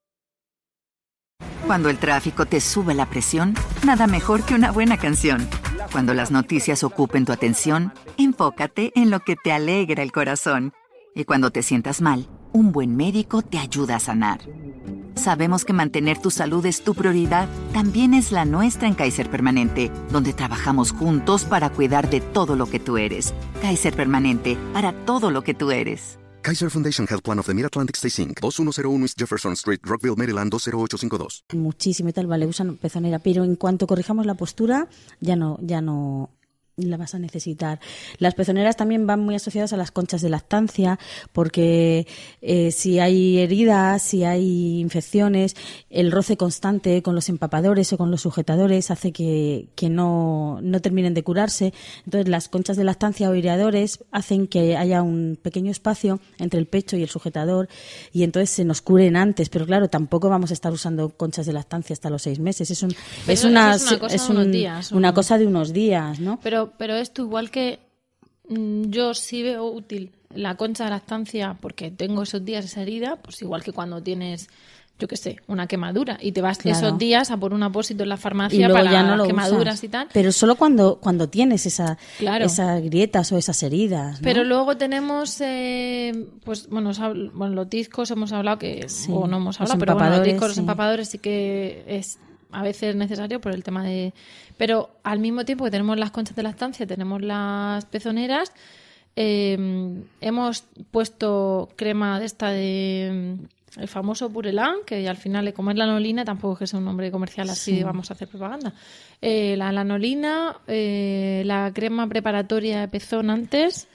Cuando el tráfico te sube la presión, nada mejor que una buena canción. Cuando las noticias ocupen tu atención, enfócate en lo que te alegra el corazón. Y cuando te sientas mal, un buen médico te ayuda a sanar. Sabemos que mantener tu salud es tu prioridad, también es la nuestra en Kaiser Permanente, donde trabajamos juntos para cuidar de todo lo que tú eres. Kaiser Permanente, para todo lo que tú eres. Kaiser Foundation Health Plan of the Mid-Atlantic Stay Inc. 2101 East Jefferson Street, Rockville, Maryland 20852. muchísimo y tal, vale, usan pezonera, pero en cuanto corrijamos la postura, ya no, ya no la vas a necesitar. Las pezoneras también van muy asociadas a las conchas de lactancia, porque eh, si hay heridas, si hay infecciones, el roce constante con los empapadores o con los sujetadores hace que, que no, no terminen de curarse. Entonces, las conchas de lactancia o ireadores hacen que haya un pequeño espacio entre el pecho y el sujetador y entonces se nos curen antes. Pero claro, tampoco vamos a estar usando conchas de lactancia hasta los seis meses. Es, un, es, una, es una cosa es de unos un- días, una cosa de unos días, ¿no? Pero, pero esto igual que mm, yo sí veo útil la concha de lactancia porque tengo esos días esa herida, pues igual que cuando tienes, yo qué sé, una quemadura y te vas Claro. esos días a por un apósito en la farmacia para ya no lo quemaduras usas. y tal. Pero solo cuando, cuando tienes esa, Claro. esas grietas o esas heridas. ¿no? Pero luego tenemos, eh, pues bueno, bueno, los discos hemos hablado que, Sí, o no hemos los hablado, pero bueno, los discos, los empapadores sí que es a veces necesario por el tema de... Pero al mismo tiempo que tenemos las conchas de lactancia, tenemos las pezoneras, eh, hemos puesto crema de esta de... mm, El famoso Purelán, que al final, como es lanolina, tampoco es que sea un nombre comercial así, vamos a hacer propaganda. Eh, la lanolina, eh, la crema preparatoria de pezón antes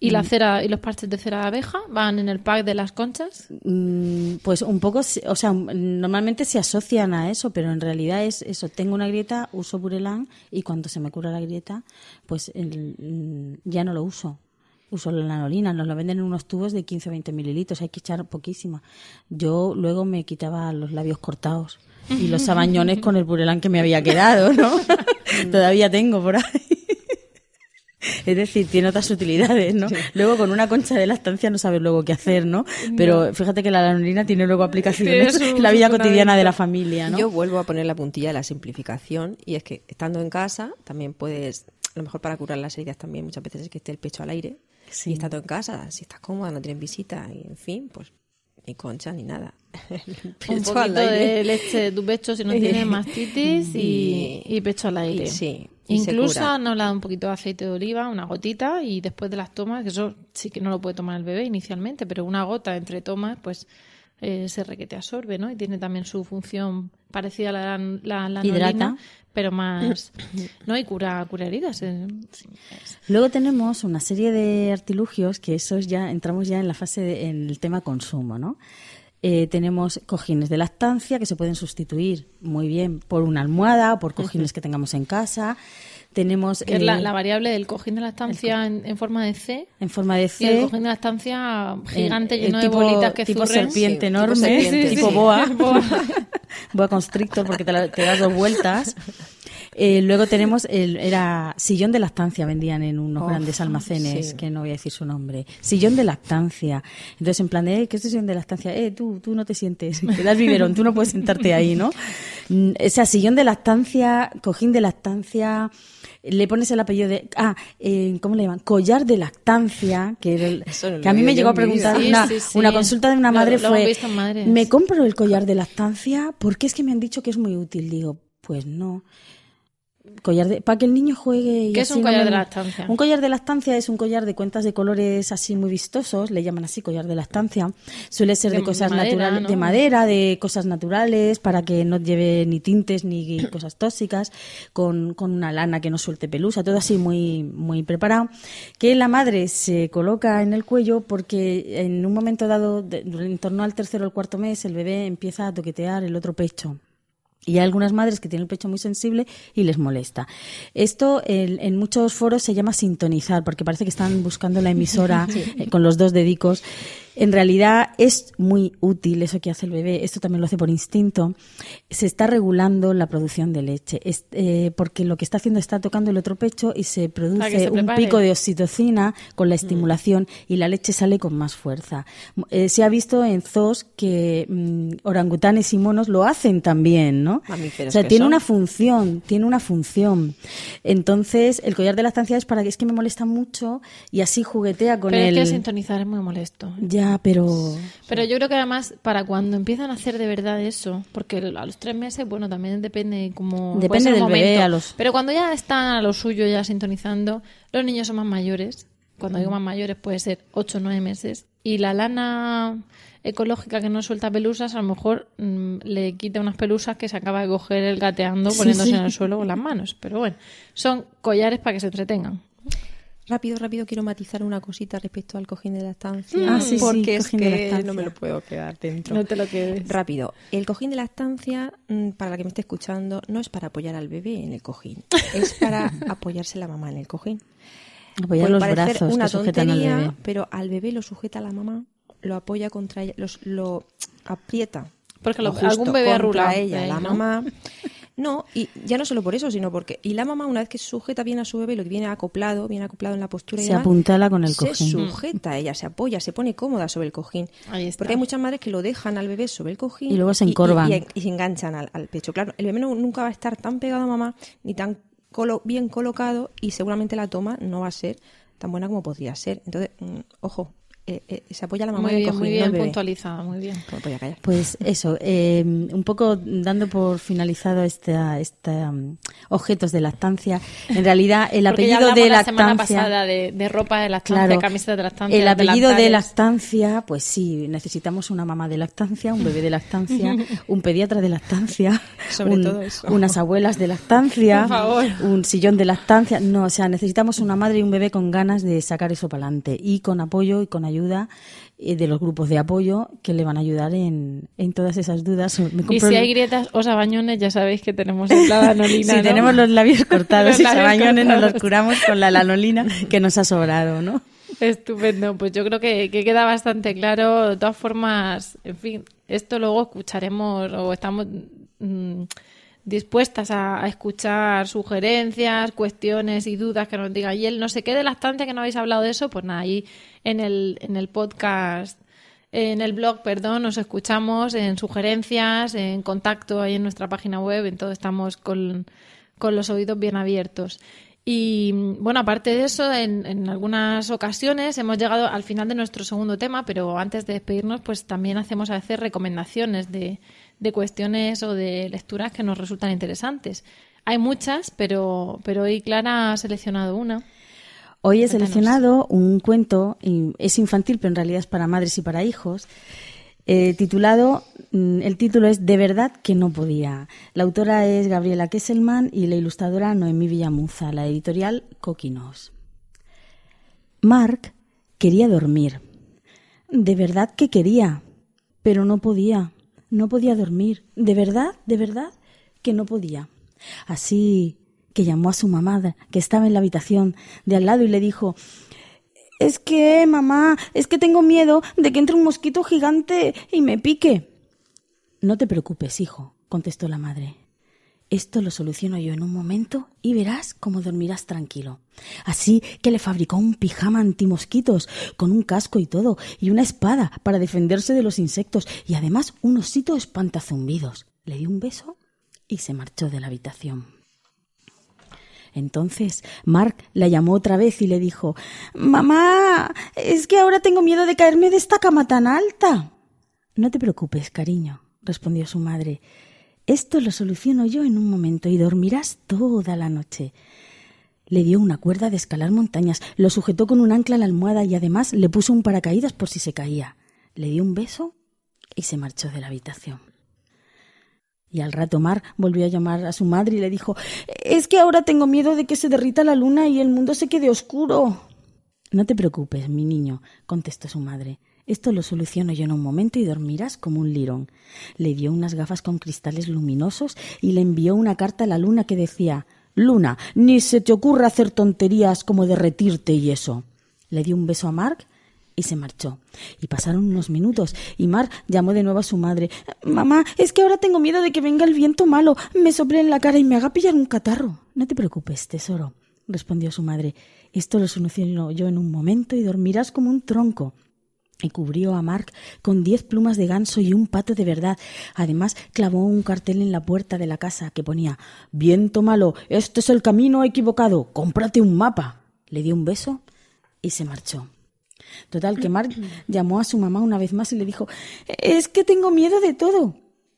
y Mm. la cera y los parches de cera de abeja van en el pack de las conchas. Mm, Pues un poco, o sea, normalmente se asocian a eso, pero en realidad es eso. Tengo una grieta, uso Burelán y cuando se me cura la grieta, pues el- mm, ya no lo uso. Uso la lanolina, nos lo venden en unos tubos de 15 o 20 mililitros, hay que echar poquísima. Yo luego me quitaba los labios cortados y los sabañones con el Burelán que me había quedado, ¿no? Todavía tengo por ahí. Es decir, tiene otras utilidades, ¿no? Luego con una concha de lactancia no sabes luego qué hacer, ¿no? Pero fíjate que la lanolina tiene luego aplicaciones en la vida cotidiana de la familia, ¿no? Yo vuelvo a poner la puntilla de la simplificación y es que estando en casa también puedes, a lo mejor para curar las heridas también muchas veces es que esté el pecho al aire Sí. y estando en casa, si estás cómoda, no tienes visita y en fin, pues ni concha ni nada. Un poquito al aire. de leche de tu pecho si no tienes mastitis y, y pecho al aire. sí, Incluso cura. han hablado un poquito de aceite de oliva, una gotita, y después de las tomas, que eso sí que no lo puede tomar el bebé inicialmente, pero una gota entre tomas, pues eh, se requete absorbe, ¿no? Y tiene también su función parecida a la, la, la Hidrata. pero más, ¿no? Y cura, cura heridas. eh. Luego tenemos una serie de artilugios que esos ya entramos ya en la fase de- en el tema consumo, ¿no? Eh, tenemos cojines de lactancia que se pueden sustituir muy bien por una almohada o por cojines que tengamos en casa. Tenemos Que es la, eh, la variable del cojín de lactancia en, en forma de C. en forma de Y el C. cojín de lactancia gigante eh, lleno tipo- de bolitas que tipo zurren. serpiente Sí, tipo enorme, serpiente, tipo sí. boa, boa constrictor porque te, la- te das dos vueltas. Eh, luego tenemos el era sillón de lactancia vendían en unos Oh, grandes almacenes sí. que no voy a decir su nombre. Sillón de lactancia. Entonces en plan de eh, ¿qué es el sillón de lactancia? Eh, tú tú no te sientes, te das biberón, tú no puedes sentarte ahí, ¿no? Mm, O sea, sillón de lactancia, cojín de lactancia, le pones el apellido de ah, eh, ¿cómo le llaman? Collar de lactancia, que, era el- Eso no lo que a mí me llegó a preguntar Sí, una, sí, sí. una consulta de una madre lo fue me compro el collar de lactancia porque es que me han dicho que es muy útil. Digo, pues no. Collar de, para que el niño juegue. Y ¿Qué es un no collar me- de lactancia? Un collar de lactancia es un collar de cuentas de colores así muy vistosos, le llaman así collar de lactancia. Suele ser de, De cosas naturales, ¿no? de madera, de cosas naturales, para que no lleve ni tintes ni cosas tóxicas, con, con una lana que no suelte pelusa, todo así muy, muy preparado. Que la madre se coloca en el cuello porque en un momento dado, de- en torno al tercero o el cuarto mes, el bebé empieza a toquetear el otro pecho. Y hay algunas madres que tienen el pecho muy sensible y les molesta. Esto en, en muchos foros se llama sintonizar, porque parece que están buscando la emisora eh, con los dos dedicos. En realidad es muy útil eso que hace el bebé. Esto también lo hace por instinto. Se está regulando la producción de leche, Es- eh, porque lo que está haciendo está tocando el otro pecho y se produce se un pico de oxitocina con Mm. la estimulación y la leche sale con más fuerza. Eh, se ha visto en zoos que mm, orangutanes y monos lo hacen también, ¿no? Mamíferos o sea, tiene son. una función, tiene una función. Entonces, el collar de lactancia es para que es que me molesta mucho y así juguetea con Pero el es que sintonizar es muy molesto. Ya, pero Pero yo creo que además para cuando empiezan a hacer de verdad eso, porque a los tres meses, bueno, también depende como Depende del bebé, a los- Pero cuando ya están a lo suyo, ya sintonizando, los niños son más mayores. Cuando digo más mayores puede ser 8 o 9 meses. Y la lana ecológica que no suelta pelusas, a lo mejor mm, le quita unas pelusas que se acaba de coger el gateando Sí, poniéndose sí. en el suelo con las manos. Pero bueno, son collares para que se entretengan. Rápido, rápido, quiero matizar una cosita respecto al cojín de lactancia. Ah, sí, sí, porque es cojín de que no me lo puedo quedar dentro. No te lo quedes. Rápido, el cojín de lactancia, mm, para la que me esté escuchando, no es para apoyar al bebé en el cojín, es para apoyarse la mamá en el cojín. apoyar Puede los brazos una que sujetan al tontería, bebé. pero al bebé lo sujeta la mamá, lo apoya contra ella, los- lo aprieta. Porque lo lo- justo algún bebé arrulado ella, la ¿no? mamá. No, y ya no solo por eso, sino porque y la mamá una vez que sujeta bien a su bebé, lo que viene acoplado, bien acoplado en la postura y Se demás, apuntala con el se cojín. sujeta ella, se apoya, se pone cómoda sobre el cojín. Ahí está. Porque hay muchas madres que lo dejan al bebé sobre el cojín Y luego se encorvan. y, y se enganchan al, al pecho. Claro, el bebé no- nunca va a estar tan pegado a mamá ni tan colo- bien colocado y seguramente la toma no va a ser tan buena como podría ser. Entonces, mm, ojo, eh, eh, se apoya la mamá Muy en el bien, cojín, muy bien puntualizada, muy bien. Pues voy a callar. Pues eso, eh, un poco dando por finalizado esta, esta um, objetos de lactancia. En realidad, el apellido de la semana lactancia. pasada de, de ropa de lactancia, Claro, camisetas de lactancia, el apellido de delantales. lactancia, pues sí, necesitamos una mamá de lactancia, un bebé de lactancia, un pediatra de lactancia, Sobre un- todo eso. unas abuelas de lactancia, Por favor. un sillón de lactancia. No, o sea, necesitamos una madre y un bebé con ganas de sacar eso para adelante y con apoyo y con ayuda eh, de los grupos de apoyo que le van a ayudar en, en todas esas dudas. Me Y si hay grietas o sabañones, ya sabéis que tenemos la lanolina, si ¿no? tenemos los labios cortados Los y labios sabañones, nos los curamos con la lanolina que nos ha sobrado, ¿no? Estupendo, pues yo creo que, que queda bastante claro. De todas formas, en fin, esto luego escucharemos o estamos mm, dispuestas a, a escuchar sugerencias, cuestiones y dudas que nos diga. Y el no sé qué de lactancia que no habéis hablado de eso, pues nada, ahí en el, en el podcast, en el blog, perdón, nos escuchamos en sugerencias, en contacto ahí en nuestra página web, en todo estamos con, con los oídos bien abiertos. Y bueno, aparte de eso, en, en algunas ocasiones hemos llegado al final de nuestro segundo tema, pero antes de despedirnos, pues también hacemos a veces recomendaciones de, de cuestiones o de lecturas que nos resultan interesantes. Hay muchas, pero, pero hoy Clara ha seleccionado una. Hoy he Cuéntanos. seleccionado un cuento, y es infantil, pero en realidad es para madres y para hijos, eh, titulado, mm, el título es De verdad que no podía. La autora es Gabriela Kesselman y la ilustradora Noemí Villamuza, la editorial Coquinos. Mark quería dormir. De verdad que quería, pero no podía, no podía dormir. De verdad, de verdad que no podía. Así que llamó a su mamá, que estaba en la habitación de al lado, y le dijo Es que, mamá, es que tengo miedo de que entre un mosquito gigante y me pique. No te preocupes, hijo, contestó la madre. Esto lo soluciono yo en un momento y verás cómo dormirás tranquilo. Así que le fabricó un pijama antimosquitos con un casco y todo, y una espada para defenderse de los insectos, y además un osito espantazumbidos. Le dio un beso y se marchó de la habitación. Entonces Mark la llamó otra vez y le dijo Mamá, es que ahora tengo miedo de caerme de esta cama tan alta. No te preocupes, cariño, respondió su madre. Esto lo soluciono yo en un momento y dormirás toda la noche. Le dio una cuerda de escalar montañas, lo sujetó con un ancla a la almohada y además le puso un paracaídas por si se caía. Le dio un beso y se marchó de la habitación. Y al rato Mar volvió a llamar a su madre y le dijo Es que ahora tengo miedo de que se derrita la luna y el mundo se quede oscuro. No te preocupes, mi niño, contestó su madre. Esto lo soluciono yo en un momento y dormirás como un lirón. Le dio unas gafas con cristales luminosos y le envió una carta a la luna que decía Luna, ni se te ocurra hacer tonterías como derretirte y eso. Le dio un beso a Mark y se marchó. Y pasaron unos minutos y Mark llamó de nuevo a su madre Mamá, es que ahora tengo miedo de que venga el viento malo, me sople en la cara y me haga pillar un catarro. No te preocupes, tesoro, respondió su madre. Esto lo soluciono yo en un momento y dormirás como un tronco y cubrió a Mark con diez plumas de ganso y un pato de verdad. Además, clavó un cartel en la puerta de la casa que ponía Viento malo, este es el camino equivocado, cómprate un mapa. Le dio un beso y se marchó. Total, que Mark llamó a su mamá una vez más y le dijo Es que tengo miedo de todo.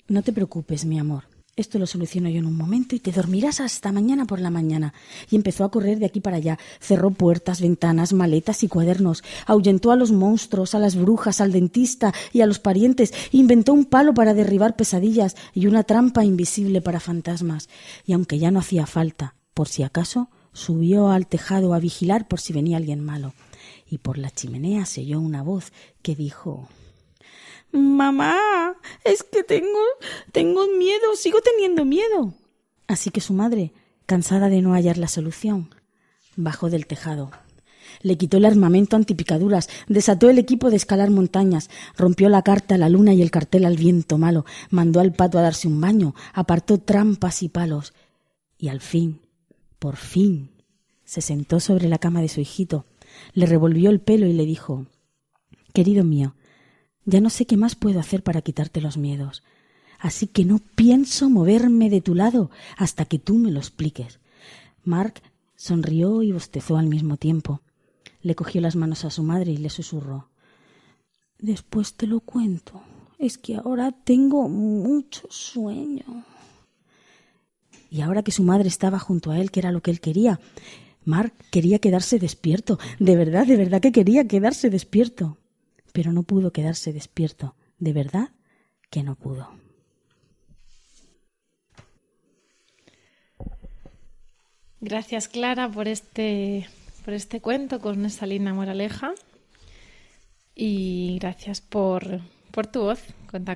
No te preocupes, mi amor. Esto lo soluciono yo en un momento y te dormirás hasta mañana por la mañana. Y empezó a correr de aquí para allá. Cerró puertas, ventanas, maletas y cuadernos. Ahuyentó a los monstruos, a las brujas, al dentista y a los parientes. Inventó un palo para derribar pesadillas y una trampa invisible para fantasmas. Y aunque ya no hacía falta, por si acaso, subió al tejado a vigilar por si venía alguien malo. Y por la chimenea se oyó una voz que dijo Mamá, es que tengo, tengo miedo, sigo teniendo miedo. Así que su madre, cansada de no hallar la solución, bajó del tejado. Le quitó el armamento antipicaduras, desató el equipo de escalar montañas, rompió la carta a la luna y el cartel al viento malo, mandó al pato a darse un baño, apartó trampas y palos, y al fin, por fin, se sentó sobre la cama de su hijito, le revolvió el pelo y le dijo Querido mío, ya no sé qué más puedo hacer para quitarte los miedos. Así que no pienso moverme de tu lado hasta que tú me lo expliques. Mark sonrió y bostezó al mismo tiempo. Le cogió las manos a su madre y le susurró Después te lo cuento. Es que ahora tengo mucho sueño. Y ahora que su madre estaba junto a él, que era lo que él quería, Mark quería quedarse despierto. De verdad, de verdad que quería quedarse despierto pero no pudo quedarse despierto. De verdad que no pudo. Gracias, Clara, por este, por este cuento con esa linda moraleja. Y gracias por, por tu voz,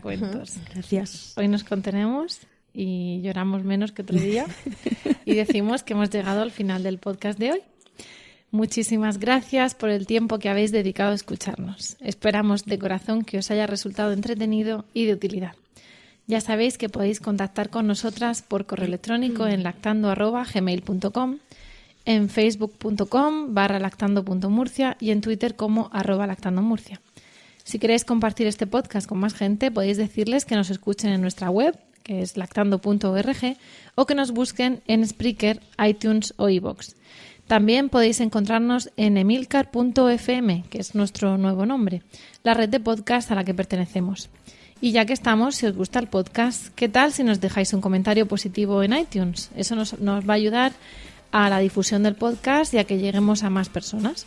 cuentos. Gracias. Hoy nos contenemos y lloramos menos que otro día y decimos que hemos llegado al final del podcast de hoy. Muchísimas gracias por el tiempo que habéis dedicado a escucharnos. Esperamos de corazón que os haya resultado entretenido y de utilidad. Ya sabéis que podéis contactar con nosotras por correo electrónico en lactando.gmail.com, en facebook.com barra lactando.murcia y en Twitter como arroba lactandomurcia. Si queréis compartir este podcast con más gente, podéis decirles que nos escuchen en nuestra web, que es lactando.org, o que nos busquen en Spreaker, iTunes o iVoox. También podéis encontrarnos en emilcar.fm, que es nuestro nuevo nombre, la red de podcast a la que pertenecemos. Y ya que estamos, si os gusta el podcast, ¿qué tal si nos dejáis un comentario positivo en iTunes? Eso nos, va a ayudar a la difusión del podcast y a que lleguemos a más personas.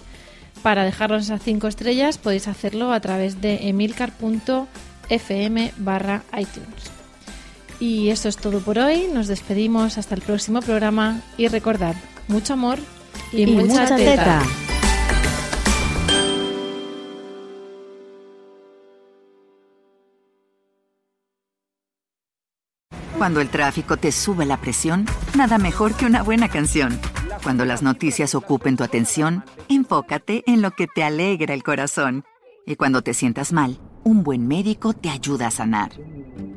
Para dejarnos esas cinco estrellas podéis hacerlo a través de emilcar.fm barra iTunes. Y eso es todo por hoy. Nos despedimos hasta el próximo programa y recordad, mucho amor y, mucha, teta. Cuando el tráfico te sube la presión, nada mejor que una buena canción. Cuando las noticias ocupen tu atención, enfócate en lo que te alegra el corazón. Y cuando te sientas mal, un buen médico te ayuda a sanar.